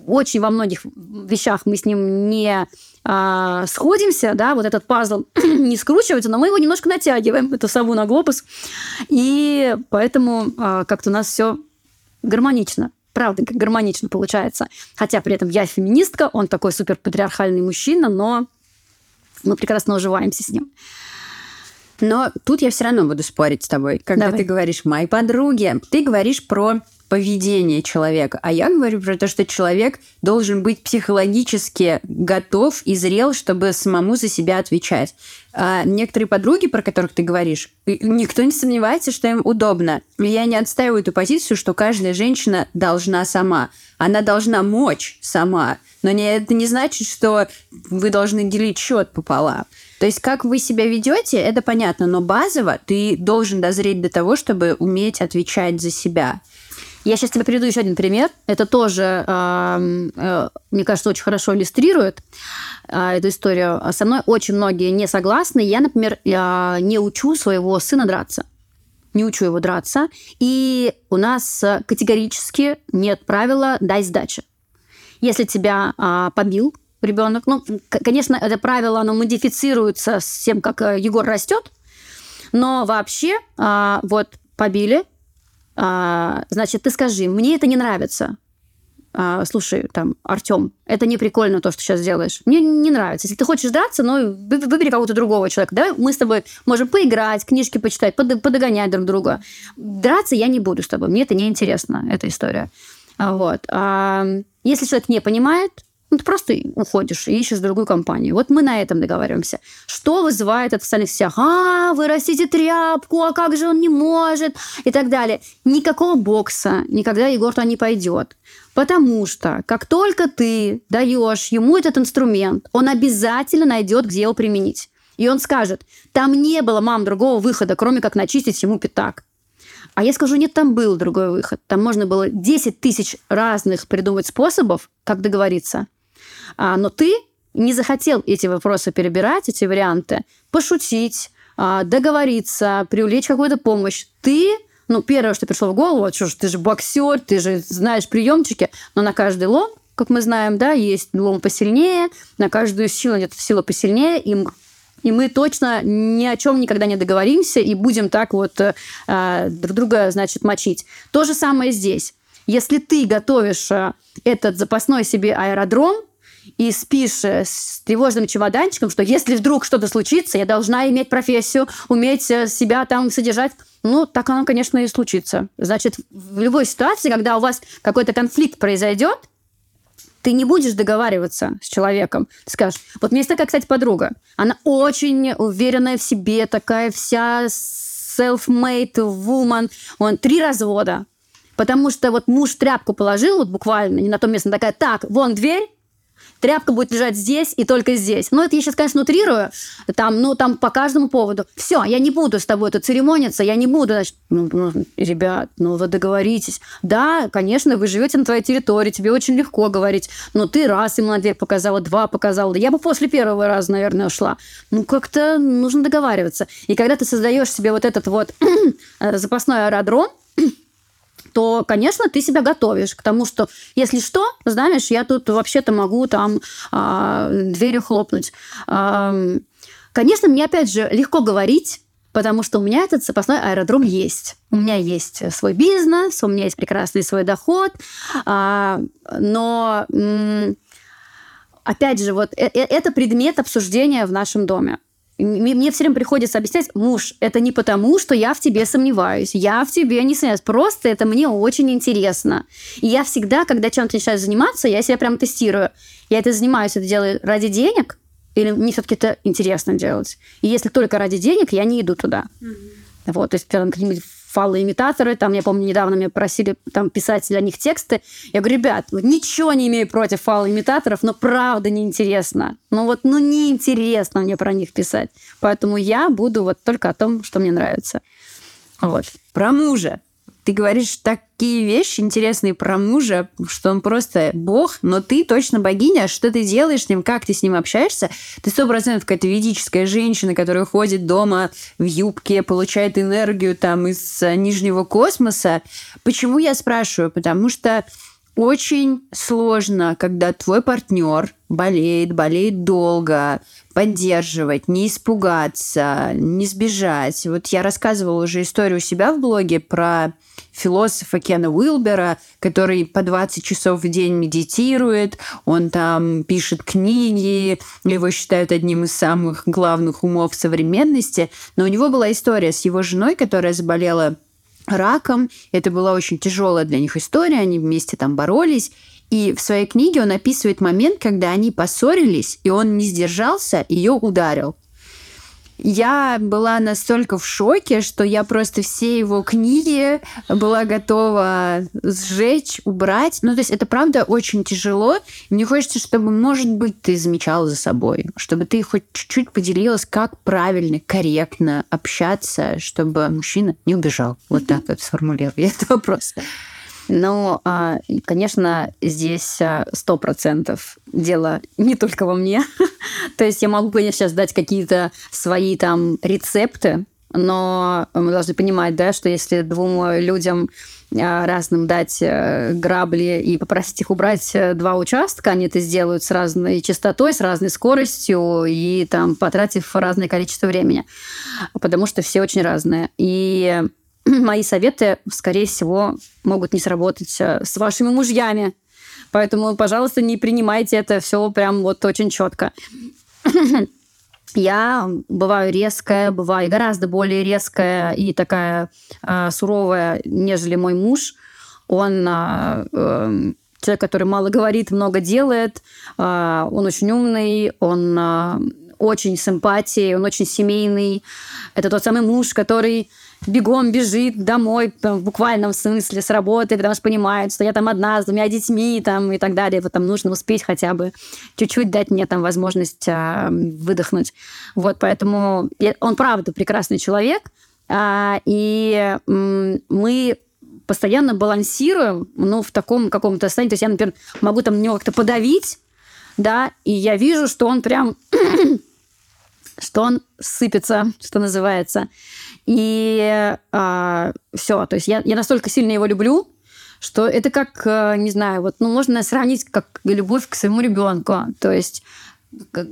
очень во многих вещах мы с ним не а, сходимся, да, вот этот пазл не скручивается, но мы его немножко натягиваем, эту сову на глобус, и поэтому а, как-то у нас все гармонично правда, как гармонично получается. Хотя при этом я феминистка, он такой супер патриархальный мужчина, но мы прекрасно уживаемся с ним. Но тут я все равно буду спорить с тобой. Когда Давай. ты говоришь «мои подруги», ты говоришь про поведение человека. А я говорю про то, что человек должен быть психологически готов и зрел, чтобы самому за себя отвечать. А некоторые подруги, про которых ты говоришь, никто не сомневается, что им удобно. Я не отстаиваю эту позицию, что каждая женщина должна сама. Она должна мочь сама. Но это не значит, что вы должны делить счет пополам. То есть, как вы себя ведете, это понятно, но базово ты должен дозреть до того, чтобы уметь отвечать за себя. Я сейчас тебе приведу еще один пример. Это тоже, э, мне кажется, очень хорошо иллюстрирует э, эту историю. Со мной очень многие не согласны. Я, например, не учу своего сына драться. Не учу его драться. И у нас категорически нет правила «дай сдачи». Если тебя а, побил ребенок, ну, конечно, это правило, оно модифицируется с тем, как э, Егор растет, но вообще а, вот побили, а, значит, ты скажи, мне это не нравится. А, слушай, там, Артем, это не прикольно то, что сейчас делаешь. Мне не нравится. Если ты хочешь драться, ну, выбери кого-то другого человека. Давай мы с тобой можем поиграть, книжки почитать, под, подогонять друг друга. Драться я не буду с тобой. Мне это не интересно, эта история. Вот. А если человек не понимает, ну, ты просто уходишь и ищешь другую компанию. Вот мы на этом договариваемся. Что вызывает от остальных всех? А, вы растите тряпку, а как же он не может? И так далее. Никакого бокса никогда Егор туда не пойдет. Потому что как только ты даешь ему этот инструмент, он обязательно найдет, где его применить. И он скажет, там не было, мам, другого выхода, кроме как начистить ему пятак. А я скажу, нет, там был другой выход. Там можно было 10 тысяч разных придумать способов, как договориться – а, но ты не захотел эти вопросы перебирать, эти варианты, пошутить, а, договориться, привлечь какую-то помощь. Ты ну, первое, что пришло в голову, что ж, ты же боксер, ты же знаешь приемчики, но на каждый лом, как мы знаем, да, есть лом посильнее, на каждую силу нет сила посильнее, и, и мы точно ни о чем никогда не договоримся и будем так вот э, друг друга, значит, мочить. То же самое здесь. Если ты готовишь э, этот запасной себе аэродром, и спишь э, с тревожным чемоданчиком, что если вдруг что-то случится, я должна иметь профессию, уметь э, себя там содержать. Ну, так оно, конечно, и случится. Значит, в любой ситуации, когда у вас какой-то конфликт произойдет, ты не будешь договариваться с человеком. Ты скажешь, вот у меня есть такая, кстати, подруга. Она очень уверенная в себе, такая вся self-made woman. Он три развода. Потому что вот муж тряпку положил, вот буквально, не на то место, такая, так, вон дверь, тряпка будет лежать здесь и только здесь. Ну, это я сейчас, конечно, утрирую, там, ну, там по каждому поводу. Все, я не буду с тобой тут церемониться, я не буду, значит, ну, ну, ребят, ну, вы договоритесь. Да, конечно, вы живете на твоей территории, тебе очень легко говорить, но ты раз ему на дверь показала, два показала, я бы после первого раза, наверное, ушла. Ну, как-то нужно договариваться. И когда ты создаешь себе вот этот вот запасной аэродром, то, конечно, ты себя готовишь к тому, что, если что, знаешь, я тут вообще-то могу там а, дверью хлопнуть. А, Конечно, мне опять же легко говорить, потому что у меня этот запасной аэродром есть. У меня есть свой бизнес, у меня есть прекрасный свой доход, а, но опять же, вот э, э, это предмет обсуждения в нашем доме. Мне все время приходится объяснять, муж, это не потому, что я в тебе сомневаюсь, я в тебе не сомневаюсь, просто это мне очень интересно. И я всегда, когда чем-то начинаю заниматься, я себя прям тестирую. Я это занимаюсь, это делаю ради денег, или мне все-таки это интересно делать. И если только ради денег, я не иду туда. Mm-hmm. Вот, то есть, прям какие-нибудь фалоимитаторы. Там, я помню, недавно меня просили там, писать для них тексты. Я говорю, ребят, ничего не имею против фалоимитаторов, но правда неинтересно. Ну вот, ну неинтересно мне про них писать. Поэтому я буду вот только о том, что мне нравится. Вот. Про мужа ты говоришь такие вещи интересные про мужа, что он просто бог, но ты точно богиня. Что ты делаешь с ним, как ты с ним общаешься? Ты сто процентов какая-то ведическая женщина, которая ходит дома в юбке, получает энергию там из э, нижнего космоса. Почему я спрашиваю? Потому что очень сложно, когда твой партнер болеет, болеет долго, поддерживать, не испугаться, не сбежать. Вот я рассказывала уже историю у себя в блоге про философа Кена Уилбера, который по 20 часов в день медитирует, он там пишет книги, его считают одним из самых главных умов современности. Но у него была история с его женой, которая заболела раком. Это была очень тяжелая для них история, они вместе там боролись. И в своей книге он описывает момент, когда они поссорились, и он не сдержался, ее ударил. Я была настолько в шоке, что я просто все его книги была готова сжечь, убрать. Ну, то есть это правда очень тяжело. Мне хочется, чтобы, может быть, ты замечала за собой, чтобы ты хоть чуть-чуть поделилась, как правильно, корректно общаться, чтобы мужчина не убежал. Вот так вот сформулирую я этот вопрос. Но, а, конечно, здесь а, сто процентов дело не только во мне. То есть я могу, конечно, сейчас дать какие-то свои там рецепты, но мы должны понимать, да, что если двум людям а, разным дать э, грабли и попросить их убрать э, два участка, они это сделают с разной частотой, с разной скоростью и там потратив разное количество времени, потому что все очень разные. И мои советы, скорее всего, могут не сработать э, с вашими мужьями. Поэтому, пожалуйста, не принимайте это все прям вот очень четко. Я бываю резкая, бываю гораздо более резкая и такая э, суровая, нежели мой муж. Он э, э, человек, который мало говорит, много делает. Э, он очень умный, он э, очень симпатий, он очень семейный. Это тот самый муж, который бегом бежит домой, там, в буквальном смысле, с работы, потому что понимает, что я там одна с двумя детьми там, и так далее. Вот там нужно успеть хотя бы чуть-чуть дать мне там возможность а, выдохнуть. Вот, поэтому я, он правда прекрасный человек, а, и м, мы постоянно балансируем, ну, в таком каком-то состоянии. То есть я, например, могу там на него как-то подавить, да, и я вижу, что он прям что он сыпется, что называется. И а, все, то есть я, я настолько сильно его люблю, что это как, э, не знаю, вот, ну, можно сравнить как любовь к своему ребенку. То есть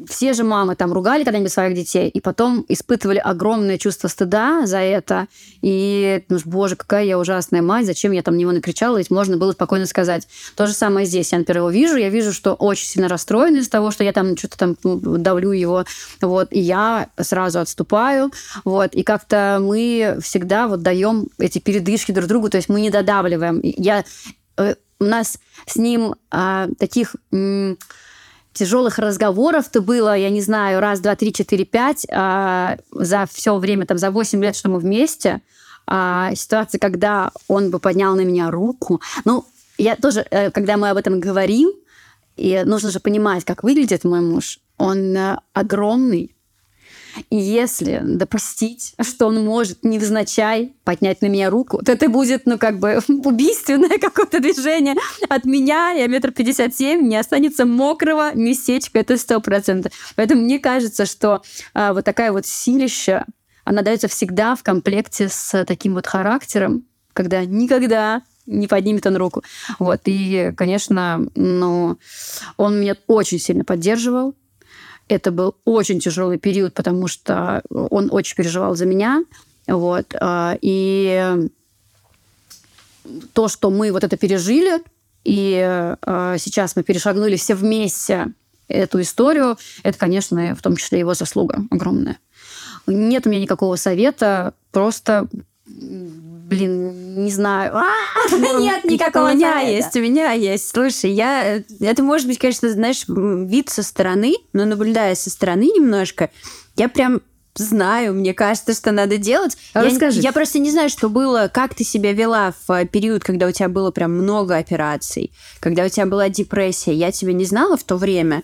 все же мамы там ругали когда-нибудь своих детей, и потом испытывали огромное чувство стыда за это. И, ну, боже, какая я ужасная мать, зачем я там него накричала, ведь можно было спокойно сказать. То же самое здесь. Я, например, его вижу, я вижу, что очень сильно расстроен из-за того, что я там что-то там ну, давлю его, вот, и я сразу отступаю, вот, и как-то мы всегда вот даем эти передышки друг другу, то есть мы не додавливаем. Я, э, у нас с ним а, таких... М- тяжелых разговоров-то было, я не знаю, раз, два, три, четыре, пять а, за все время, там, за восемь лет, что мы вместе. А, ситуация, когда он бы поднял на меня руку. Ну, я тоже, э, когда мы об этом говорим, и нужно же понимать, как выглядит мой муж. Он э, огромный, и если допустить, что он может невзначай поднять на меня руку, то это будет, ну, как бы убийственное какое-то движение от меня. Я метр пятьдесят семь, не останется мокрого местечка, это сто процентов. Поэтому мне кажется, что а, вот такая вот силища, она дается всегда в комплекте с таким вот характером, когда никогда не поднимет он руку. Вот. И, конечно, ну, он меня очень сильно поддерживал. Это был очень тяжелый период, потому что он очень переживал за меня. Вот. а, И то, что мы вот это пережили, и э, сейчас мы перешагнули все вместе эту историю, это, конечно, в том числе его заслуга огромная. Нет у меня никакого совета, просто, блин, не знаю. А, Нет никакого У меня есть, у меня есть. Слушай, я... Это может быть, конечно, знаешь, вид со стороны, но наблюдая со стороны немножко, я прям знаю, мне кажется, что надо делать. А я, расскажи. я просто не знаю, что было, как ты себя вела в э, период, когда у тебя было прям много операций, когда у тебя была депрессия. Я тебя не знала в то время.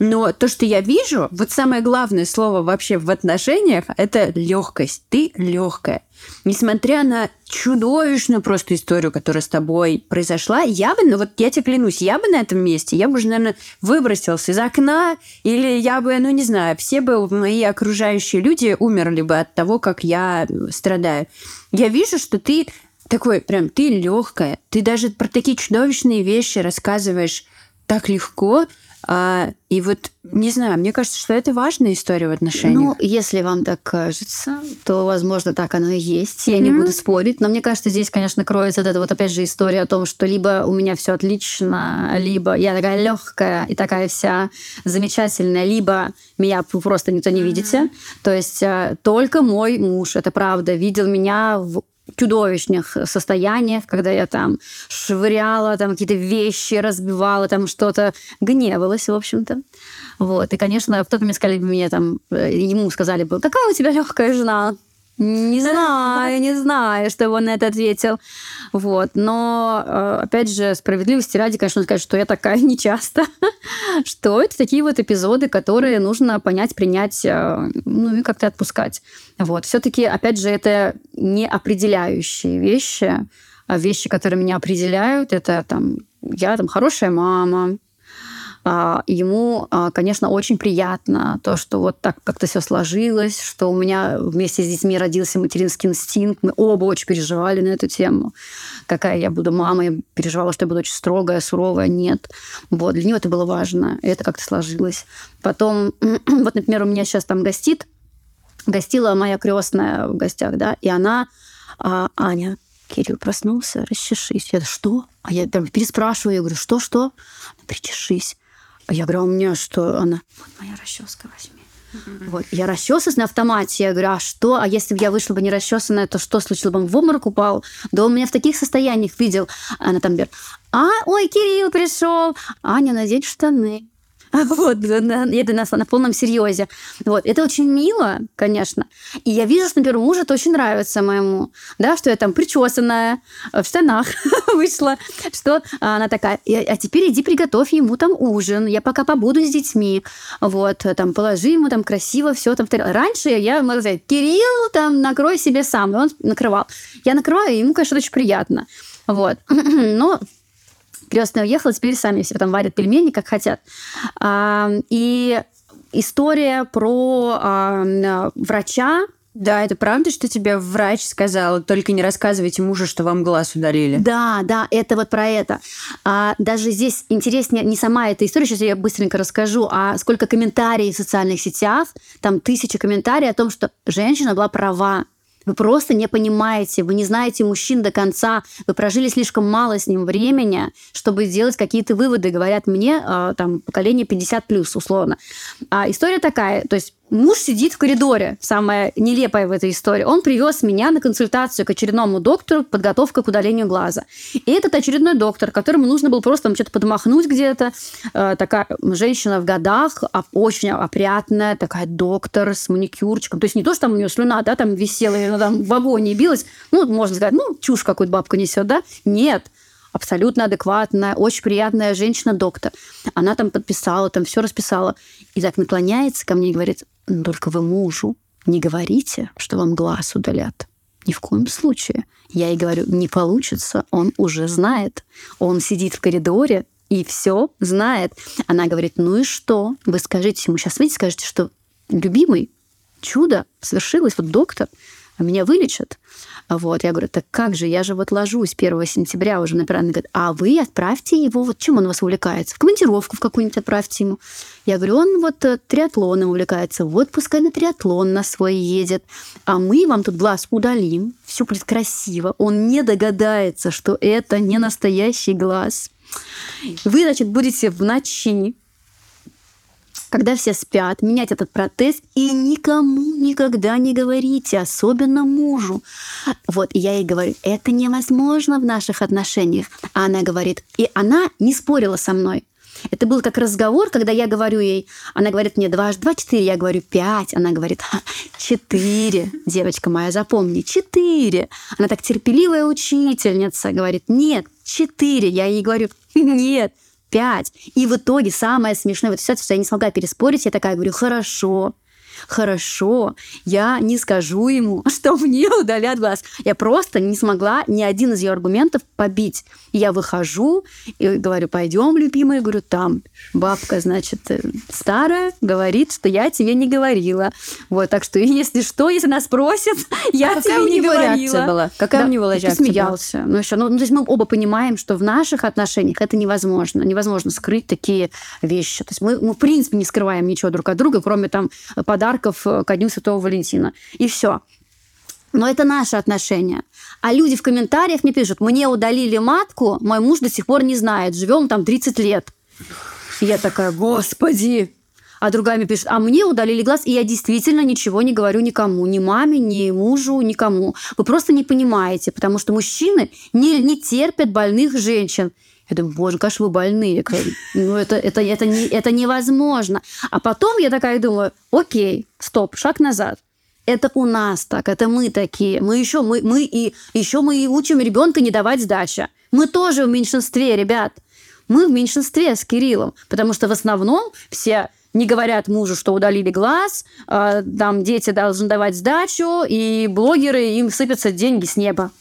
Но то, что я вижу, вот самое главное слово вообще в отношениях, это легкость. Ты легкая. Несмотря на чудовищную просто историю, которая с тобой произошла, я бы, ну вот я тебе клянусь, я бы на этом месте, я бы уже, наверное, выбросился из окна, или я бы, ну не знаю, все бы мои окружающие люди умерли бы от того, как я страдаю. Я вижу, что ты такой, прям, ты легкая, ты даже про такие чудовищные вещи рассказываешь так легко, а, и вот, не знаю, мне кажется, что это важная история в отношениях. Ну, если вам так кажется, то, возможно, так оно и есть. Я не буду спорить. Но мне кажется, здесь, конечно, кроется вот эта вот опять же история о том, что либо у меня все отлично, либо я такая легкая и такая вся замечательная, либо меня просто никто не видите. То есть э, только мой муж, это правда, видел меня в чудовищных состояниях, когда я там швыряла там какие-то вещи, разбивала там что-то, гневалась, в общем-то. Вот. И, конечно, в тот момент сказали мне там, э, ему сказали бы, какая у тебя легкая жена. Не знаю, не знаю, что он на это ответил. Вот. Но, э, опять же, справедливости ради, конечно, сказать, что я такая нечасто, что это такие вот эпизоды, которые нужно понять, принять, э, ну и как-то отпускать. Вот. Все-таки, опять же, это не определяющие вещи, а вещи, которые меня определяют, это там я там хорошая мама, ему, а, конечно, очень приятно то, что вот так как-то все сложилось, что у меня вместе с детьми родился материнский инстинкт. Мы оба очень переживали на эту тему. Какая я буду мамой. Я переживала, что я буду очень строгая, суровая. Нет. Вот. Для него это было важно. Это как-то сложилось. Потом, вот, например, у меня сейчас там гостит, гостила моя крестная в гостях, да, и она, а, Аня, Кирилл проснулся, расчешись. Я что? А я прям переспрашиваю, я говорю, что, что? Причешись. Я говорю, а у меня что? Она, вот моя расческа возьми. Вот. Я расчесываюсь на автомате. Я говорю, а что? А если бы я вышла бы не расчесанная, то что случилось бы? Он в обморок упал? Да он меня в таких состояниях видел. Она там говорит, а, ой, Кирилл пришел. Аня, надеть штаны. Вот, это на, на полном серьезе. Вот, это очень мило, конечно. И я вижу, что, например, мужу это очень нравится моему, да, что я там причесанная, в штанах вышла, что она такая, а теперь иди приготовь ему там ужин, я пока побуду с детьми, вот, там, положи ему там красиво все там. Раньше я могла сказать, Кирилл, там, накрой себе сам, и он накрывал. Я накрываю, и ему, конечно, очень приятно. Вот. Но крестная уехала, теперь сами себе там варят пельмени, как хотят. И история про а, врача, Да, это правда, что тебе врач сказал, только не рассказывайте мужу, что вам глаз удалили? Да, да, это вот про это. А, даже здесь интереснее не сама эта история, сейчас я быстренько расскажу, а сколько комментариев в социальных сетях, там тысячи комментариев о том, что женщина была права. Вы просто не понимаете, вы не знаете мужчин до конца, вы прожили слишком мало с ним времени, чтобы сделать какие-то выводы, говорят мне, а, там, поколение 50 плюс, условно. А история такая, то есть Муж сидит в коридоре, самое нелепое в этой истории. Он привез меня на консультацию к очередному доктору, подготовка к удалению глаза. И этот очередной доктор, которому нужно было просто там, что-то подмахнуть где-то, э, такая женщина в годах, а, очень опрятная, такая доктор с маникюрчиком. То есть не то, что там у нее слюна, да, там висела, и она там в агонии билась. Ну, можно сказать, ну, чушь какую-то бабка несет, да? Нет абсолютно адекватная, очень приятная женщина-доктор. Она там подписала, там все расписала. И так наклоняется ко мне и говорит, «Ну, только вы мужу не говорите, что вам глаз удалят. Ни в коем случае. Я ей говорю, не получится, он уже знает. Он сидит в коридоре и все знает. Она говорит, ну и что? Вы скажите ему, сейчас выйдете, скажете, что любимый, чудо свершилось, вот доктор меня вылечат. Вот, я говорю, так как же, я же вот ложусь 1 сентября уже на пират. Говорит, а вы отправьте его, вот чем он вас увлекается? В командировку в какую-нибудь отправьте ему. Я говорю, он вот э, триатлоном увлекается, вот пускай на триатлон на свой едет, а мы вам тут глаз удалим, все будет красиво. Он не догадается, что это не настоящий глаз. Вы, значит, будете в ночи когда все спят, менять этот протез и никому никогда не говорите, особенно мужу. Вот, и я ей говорю, это невозможно в наших отношениях. А она говорит, и она не спорила со мной. Это был как разговор, когда я говорю ей, она говорит мне дважды два, четыре, я говорю пять, она говорит четыре, девочка моя, запомни, четыре. Она так терпеливая учительница, говорит, нет, четыре. Я ей говорю, нет, пять. И в итоге самое смешное, вот все, что я не смогла переспорить, я такая говорю, хорошо, хорошо, я не скажу ему, что мне удалят глаз. Я просто не смогла ни один из ее аргументов побить. И я выхожу и говорю, пойдем, любимая, говорю, там бабка, значит, э, старая, говорит, что я тебе не говорила. Вот, так что, если что, если нас просят, я а тебе какая не у него говорила. реакция была? Какая Да, у него реакция была? смеялся. Ну, еще, ну, то есть мы оба понимаем, что в наших отношениях это невозможно. Невозможно скрыть такие вещи. То есть мы, мы в принципе, не скрываем ничего друг от друга, кроме там подарков э, ко Дню Святого Валентина. И все. Но это наши отношения. А люди в комментариях мне пишут, мне удалили матку, мой муж до сих пор не знает, живем там 30 лет. Я такая, господи. А другая мне пишет, а мне удалили глаз, и я действительно ничего не говорю никому, ни маме, ни мужу, никому. Вы просто не понимаете, потому что мужчины не, не терпят больных женщин. Я думаю, боже, конечно, вы больные. Ну, это, это, это, не, это невозможно. А потом я такая думаю, окей, стоп, шаг назад. Это у нас так, это мы такие. Мы еще, мы, мы и, еще мы и учим ребенка не давать сдачи. Мы тоже в меньшинстве, ребят. Мы в меньшинстве с Кириллом, потому что в основном все не говорят мужу, что удалили глаз, э, там дети должны давать сдачу, и блогеры, им сыпятся деньги с неба.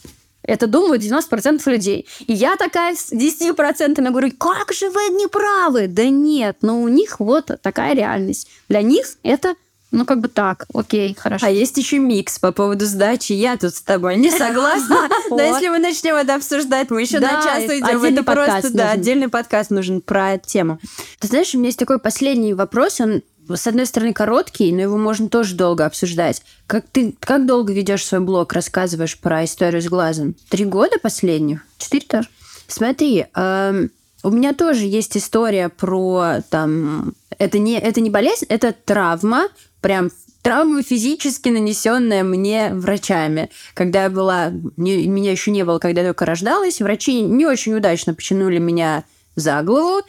Это думают 90% людей. И я такая с 10% говорю, как же вы не правы? Да нет, но у них вот такая реальность. Для них это, ну, как бы так, окей, хорошо. А есть еще микс по поводу сдачи. Я тут с тобой не согласна. Но если мы начнем это обсуждать, мы еще на час уйдем. Это просто, да, отдельный подкаст нужен про эту тему. Ты знаешь, у меня есть такой последний вопрос. Он, с одной стороны, короткий, но его можно тоже долго обсуждать. Как ты, как долго ведешь свой блог, рассказываешь про историю с глазом? Три года последних? Четыре тоже? Смотри, эм, у меня тоже есть история про там... Это не, это не болезнь, это травма, прям травма физически нанесенная мне врачами. Когда я была... не- меня еще не было, когда я только рождалась, врачи не очень удачно починули меня за голову,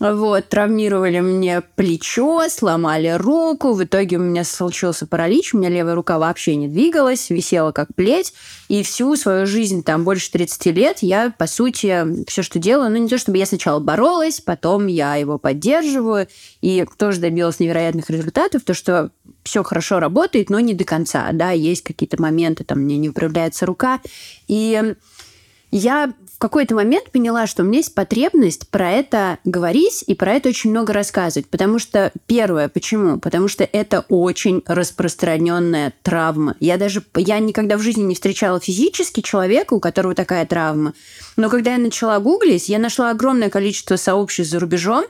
вот, травмировали мне плечо, сломали руку. В итоге у меня случился паралич, у меня левая рука вообще не двигалась, висела как плеть. И всю свою жизнь, там, больше 30 лет, я, по сути, все, что делаю, ну, не то чтобы я сначала боролась, потом я его поддерживаю, и тоже добилась невероятных результатов, то, что все хорошо работает, но не до конца, да, есть какие-то моменты, там, мне не управляется рука, и я в какой-то момент поняла, что у меня есть потребность про это говорить и про это очень много рассказывать. Потому что, первое, почему? Потому что это очень распространенная травма. Я даже, я никогда в жизни не встречала физически человека, у которого такая травма. Но когда я начала гуглить, я нашла огромное количество сообществ за рубежом,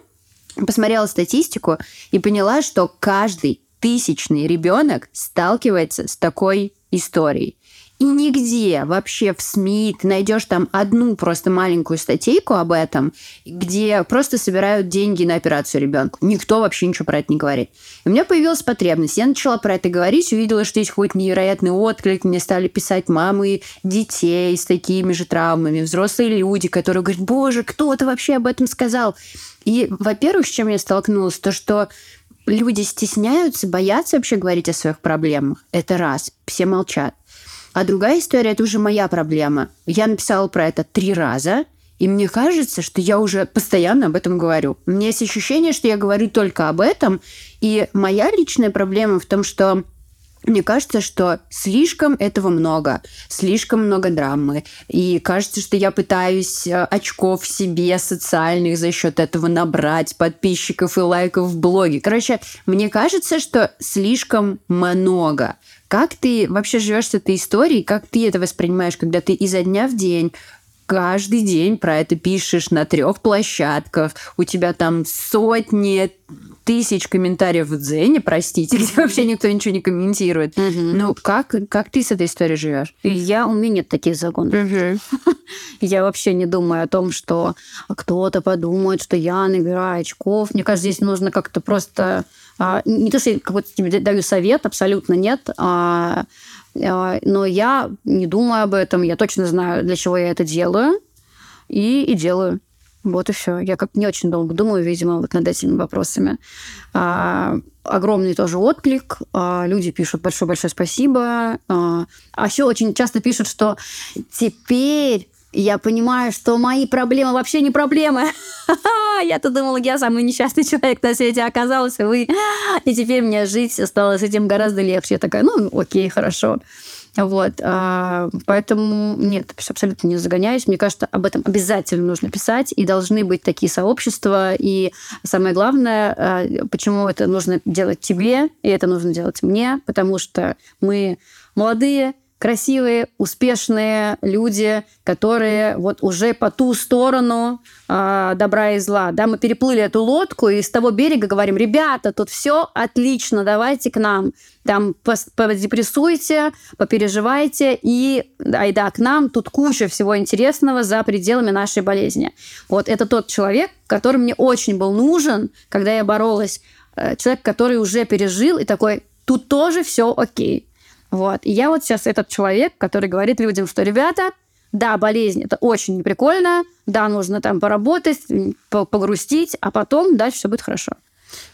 посмотрела статистику и поняла, что каждый тысячный ребенок сталкивается с такой историей. И нигде вообще в СМИ ты найдешь там одну просто маленькую статейку об этом, где просто собирают деньги на операцию ребенку. Никто вообще ничего про это не говорит. И у меня появилась потребность. Я начала про это говорить, увидела, что есть какой-то невероятный отклик. Мне стали писать мамы детей с такими же травмами, взрослые люди, которые говорят, боже, кто-то вообще об этом сказал. И, во-первых, с чем я столкнулась, то, что люди стесняются, боятся вообще говорить о своих проблемах. Это раз. Все молчат. А другая история, это уже моя проблема. Я написала про это три раза, и мне кажется, что я уже постоянно об этом говорю. У меня есть ощущение, что я говорю только об этом, и моя личная проблема в том, что Мне кажется, что слишком этого много, слишком много драмы. И кажется, что я пытаюсь э, очков себе социальных за счет этого набрать, подписчиков и лайков в блоге. Короче, мне кажется, что слишком много. Как ты вообще живешь с этой историей? Как ты это воспринимаешь, когда ты изо дня в день каждый день про это пишешь на трех площадках, у тебя там сотни тысяч комментариев в Дзене, простите, где вообще никто ничего не комментирует. Угу. Ну, как, как ты с этой историей живешь? Я, у меня нет таких законов. Угу. Я вообще не думаю о том, что кто-то подумает, что я набираю очков. Мне кажется, здесь нужно как-то просто... а, Не то, что я какой-то тебе даю совет, абсолютно нет. а, а, Но я не думаю об этом. Я точно знаю, для чего я это делаю. И, и делаю. Вот и все. Я как не очень долго думаю, видимо, вот над этими вопросами. А, огромный тоже отклик. А, люди пишут большое-большое спасибо. А, а еще очень часто пишут, что теперь я понимаю, что мои проблемы вообще не проблемы. Я-то думала, я самый несчастный человек на свете, а оказалось, вы. И теперь мне жить стало с этим гораздо легче. Я такая, ну, окей, хорошо. Вот, а, поэтому нет, абсолютно не загоняюсь. Мне кажется, об этом обязательно нужно писать, и должны быть такие сообщества. И самое главное, а, почему это нужно делать тебе, и это нужно делать мне, потому что мы молодые, красивые, успешные люди, которые вот уже по ту сторону э, добра и зла. Да, мы переплыли эту лодку и с того берега говорим, ребята, тут все отлично, давайте к нам. Там подепрессуйте, попереживайте и айда к нам. Тут куча всего интересного за пределами нашей болезни. Вот это тот человек, который мне очень был нужен, когда я боролась. Э, человек, который уже пережил и такой, тут тоже все окей. Вот. И я вот сейчас этот человек, который говорит людям, что, ребята, да, болезнь это очень неприкольно, да, нужно там поработать, погрустить, а потом дальше все будет хорошо.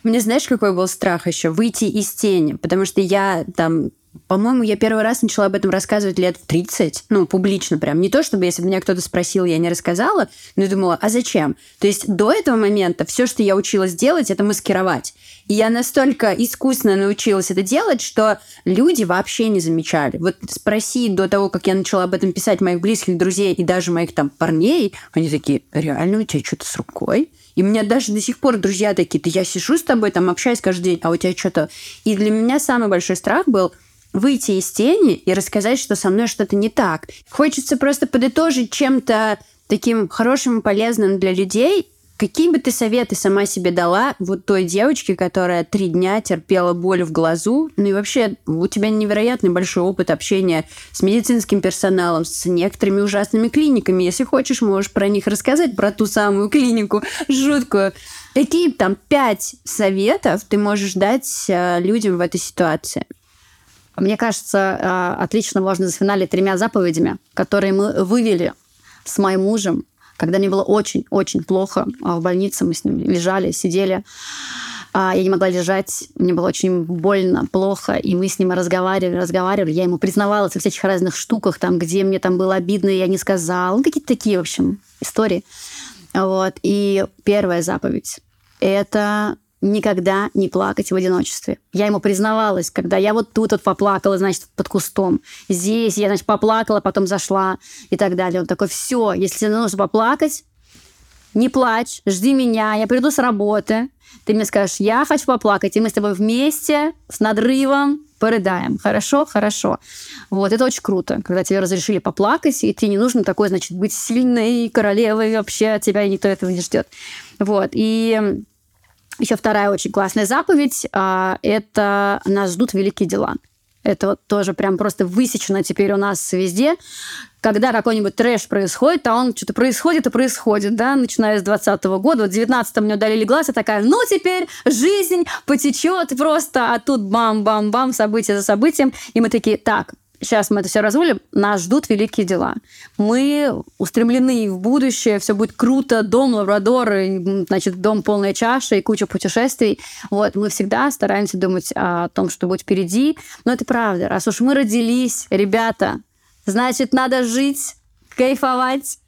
Мне знаешь, какой был страх еще? Выйти из тени. Потому что я там по-моему, я первый раз начала об этом рассказывать лет в 30, ну, публично прям. Не то, чтобы если бы меня кто-то спросил, я не рассказала, но я думала, а зачем? То есть до этого момента все, что я училась делать, это маскировать. Я настолько искусно научилась это делать, что люди вообще не замечали. Вот спроси до того, как я начала об этом писать моих близких друзей и даже моих там парней, они такие, реально, у тебя что-то с рукой? И у меня даже до сих пор друзья такие, да я сижу с тобой, там общаюсь каждый день, а у тебя что-то... И для меня самый большой страх был – выйти из тени и рассказать, что со мной что-то не так. Хочется просто подытожить чем-то таким хорошим и полезным для людей. Какие бы ты советы сама себе дала вот той девочке, которая три дня терпела боль в глазу? Ну и вообще, у тебя невероятный большой опыт общения с медицинским персоналом, с некоторыми ужасными клиниками. Если хочешь, можешь про них рассказать, про ту самую клинику жуткую. Какие там пять советов ты можешь дать э, людям в этой ситуации? Мне кажется, э, отлично можно зафиналить тремя заповедями, которые мы вывели с моим мужем, когда мне было очень-очень плохо а, в больнице, мы с ним лежали, сидели. А, я не могла лежать, мне было очень больно, плохо, и мы с ним разговаривали, разговаривали. Я ему признавалась во всяких разных штуках, там, где мне там было обидно, я не сказала. Ну, какие-то такие, в общем, истории. Вот. И первая заповедь – это никогда не плакать в одиночестве. Я ему признавалась, когда я вот тут вот поплакала, значит, под кустом. Здесь я, значит, поплакала, потом зашла и так далее. Он такой, все, если тебе нужно поплакать, не плачь, жди меня, я приду с работы, ты мне скажешь, я хочу поплакать, и мы с тобой вместе с надрывом порыдаем. Хорошо? Хорошо. Вот, это очень круто, когда тебе разрешили поплакать, и ты не нужно такой, значит, быть сильной королевой, вообще тебя никто этого не ждет. Вот, и еще вторая очень классная заповедь а, – это нас ждут великие дела. Это вот тоже прям просто высечено теперь у нас везде. Когда какой-нибудь трэш происходит, а он что-то происходит и происходит, да, начиная с 20 года. Вот в 19 мне удалили глаз, и такая, ну, теперь жизнь потечет просто, а тут бам-бам-бам, событие за событием. И мы такие, так, сейчас мы это все разрулим, нас ждут великие дела. Мы устремлены в будущее, все будет круто, дом Лабрадор, значит, дом полная чаша и куча путешествий. Вот, мы всегда стараемся думать о том, что будет впереди. Но это правда. Раз уж мы родились, ребята, значит, надо жить кайфовать,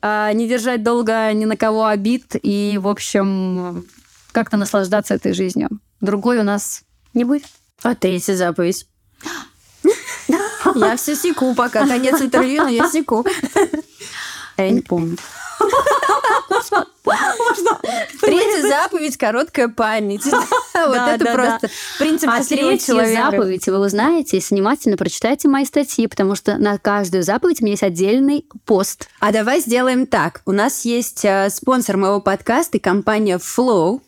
а, не держать долго ни на кого обид и, в общем, как-то наслаждаться этой жизнью. Другой у нас не будет. А третья заповедь? Я все секу пока. Конец интервью, но я секу. Я не помню. Третья заповедь – короткая память. Вот это просто принцип А третья заповедь, вы узнаете, если внимательно прочитайте мои статьи, потому что на каждую заповедь у меня есть отдельный пост. А давай сделаем так. У нас есть э, спонсор моего подкаста, компания Flow.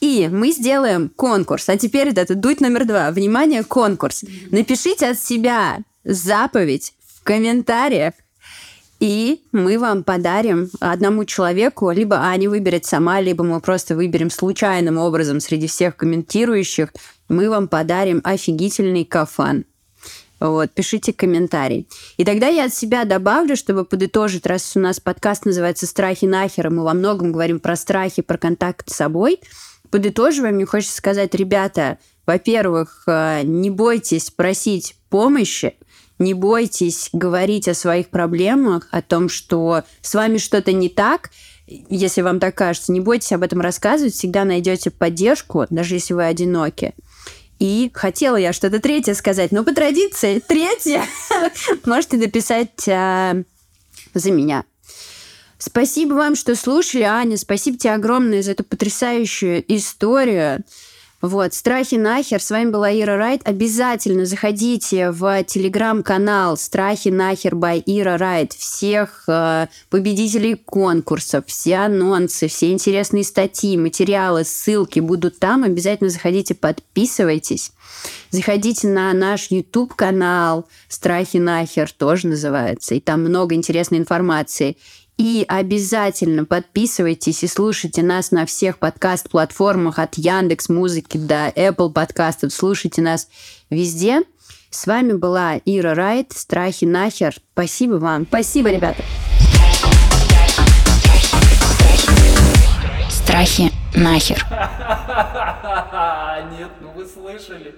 И мы сделаем конкурс. А теперь это дуть номер два. Внимание, конкурс. Напишите от себя заповедь в комментариях, и мы вам подарим одному человеку, либо Аня выберет сама, либо мы просто выберем случайным образом среди всех комментирующих, мы вам подарим офигительный кафан. Вот, пишите комментарий. И тогда я от себя добавлю, чтобы подытожить, раз у нас подкаст называется «Страхи нахер», и мы во многом говорим про страхи, про контакт с собой, подытоживая, мне хочется сказать, ребята, во-первых, э, не бойтесь просить помощи, не бойтесь говорить о своих проблемах, о том, что с вами что-то не так, если вам так кажется, не бойтесь об этом рассказывать, всегда найдете поддержку, даже если вы одиноки. И хотела я что-то третье сказать, но по традиции третье можете написать а, за меня. Спасибо вам, что слушали, Аня. Спасибо тебе огромное за эту потрясающую историю. Вот, страхи нахер. С вами была Ира Райт. Обязательно заходите в телеграм-канал Страхи нахер by Ира Райт. Всех э, победителей конкурсов, все анонсы, все интересные статьи, материалы, ссылки будут там. Обязательно заходите, подписывайтесь. Заходите на наш YouTube канал Страхи нахер тоже называется. И там много интересной информации. И обязательно подписывайтесь и слушайте нас на всех подкаст-платформах от Яндекс Музыки до Apple подкастов. Слушайте нас везде. С вами была Ира Райт. Страхи нахер. Спасибо вам. Спасибо, ребята. Страхи нахер. Нет, ну вы слышали.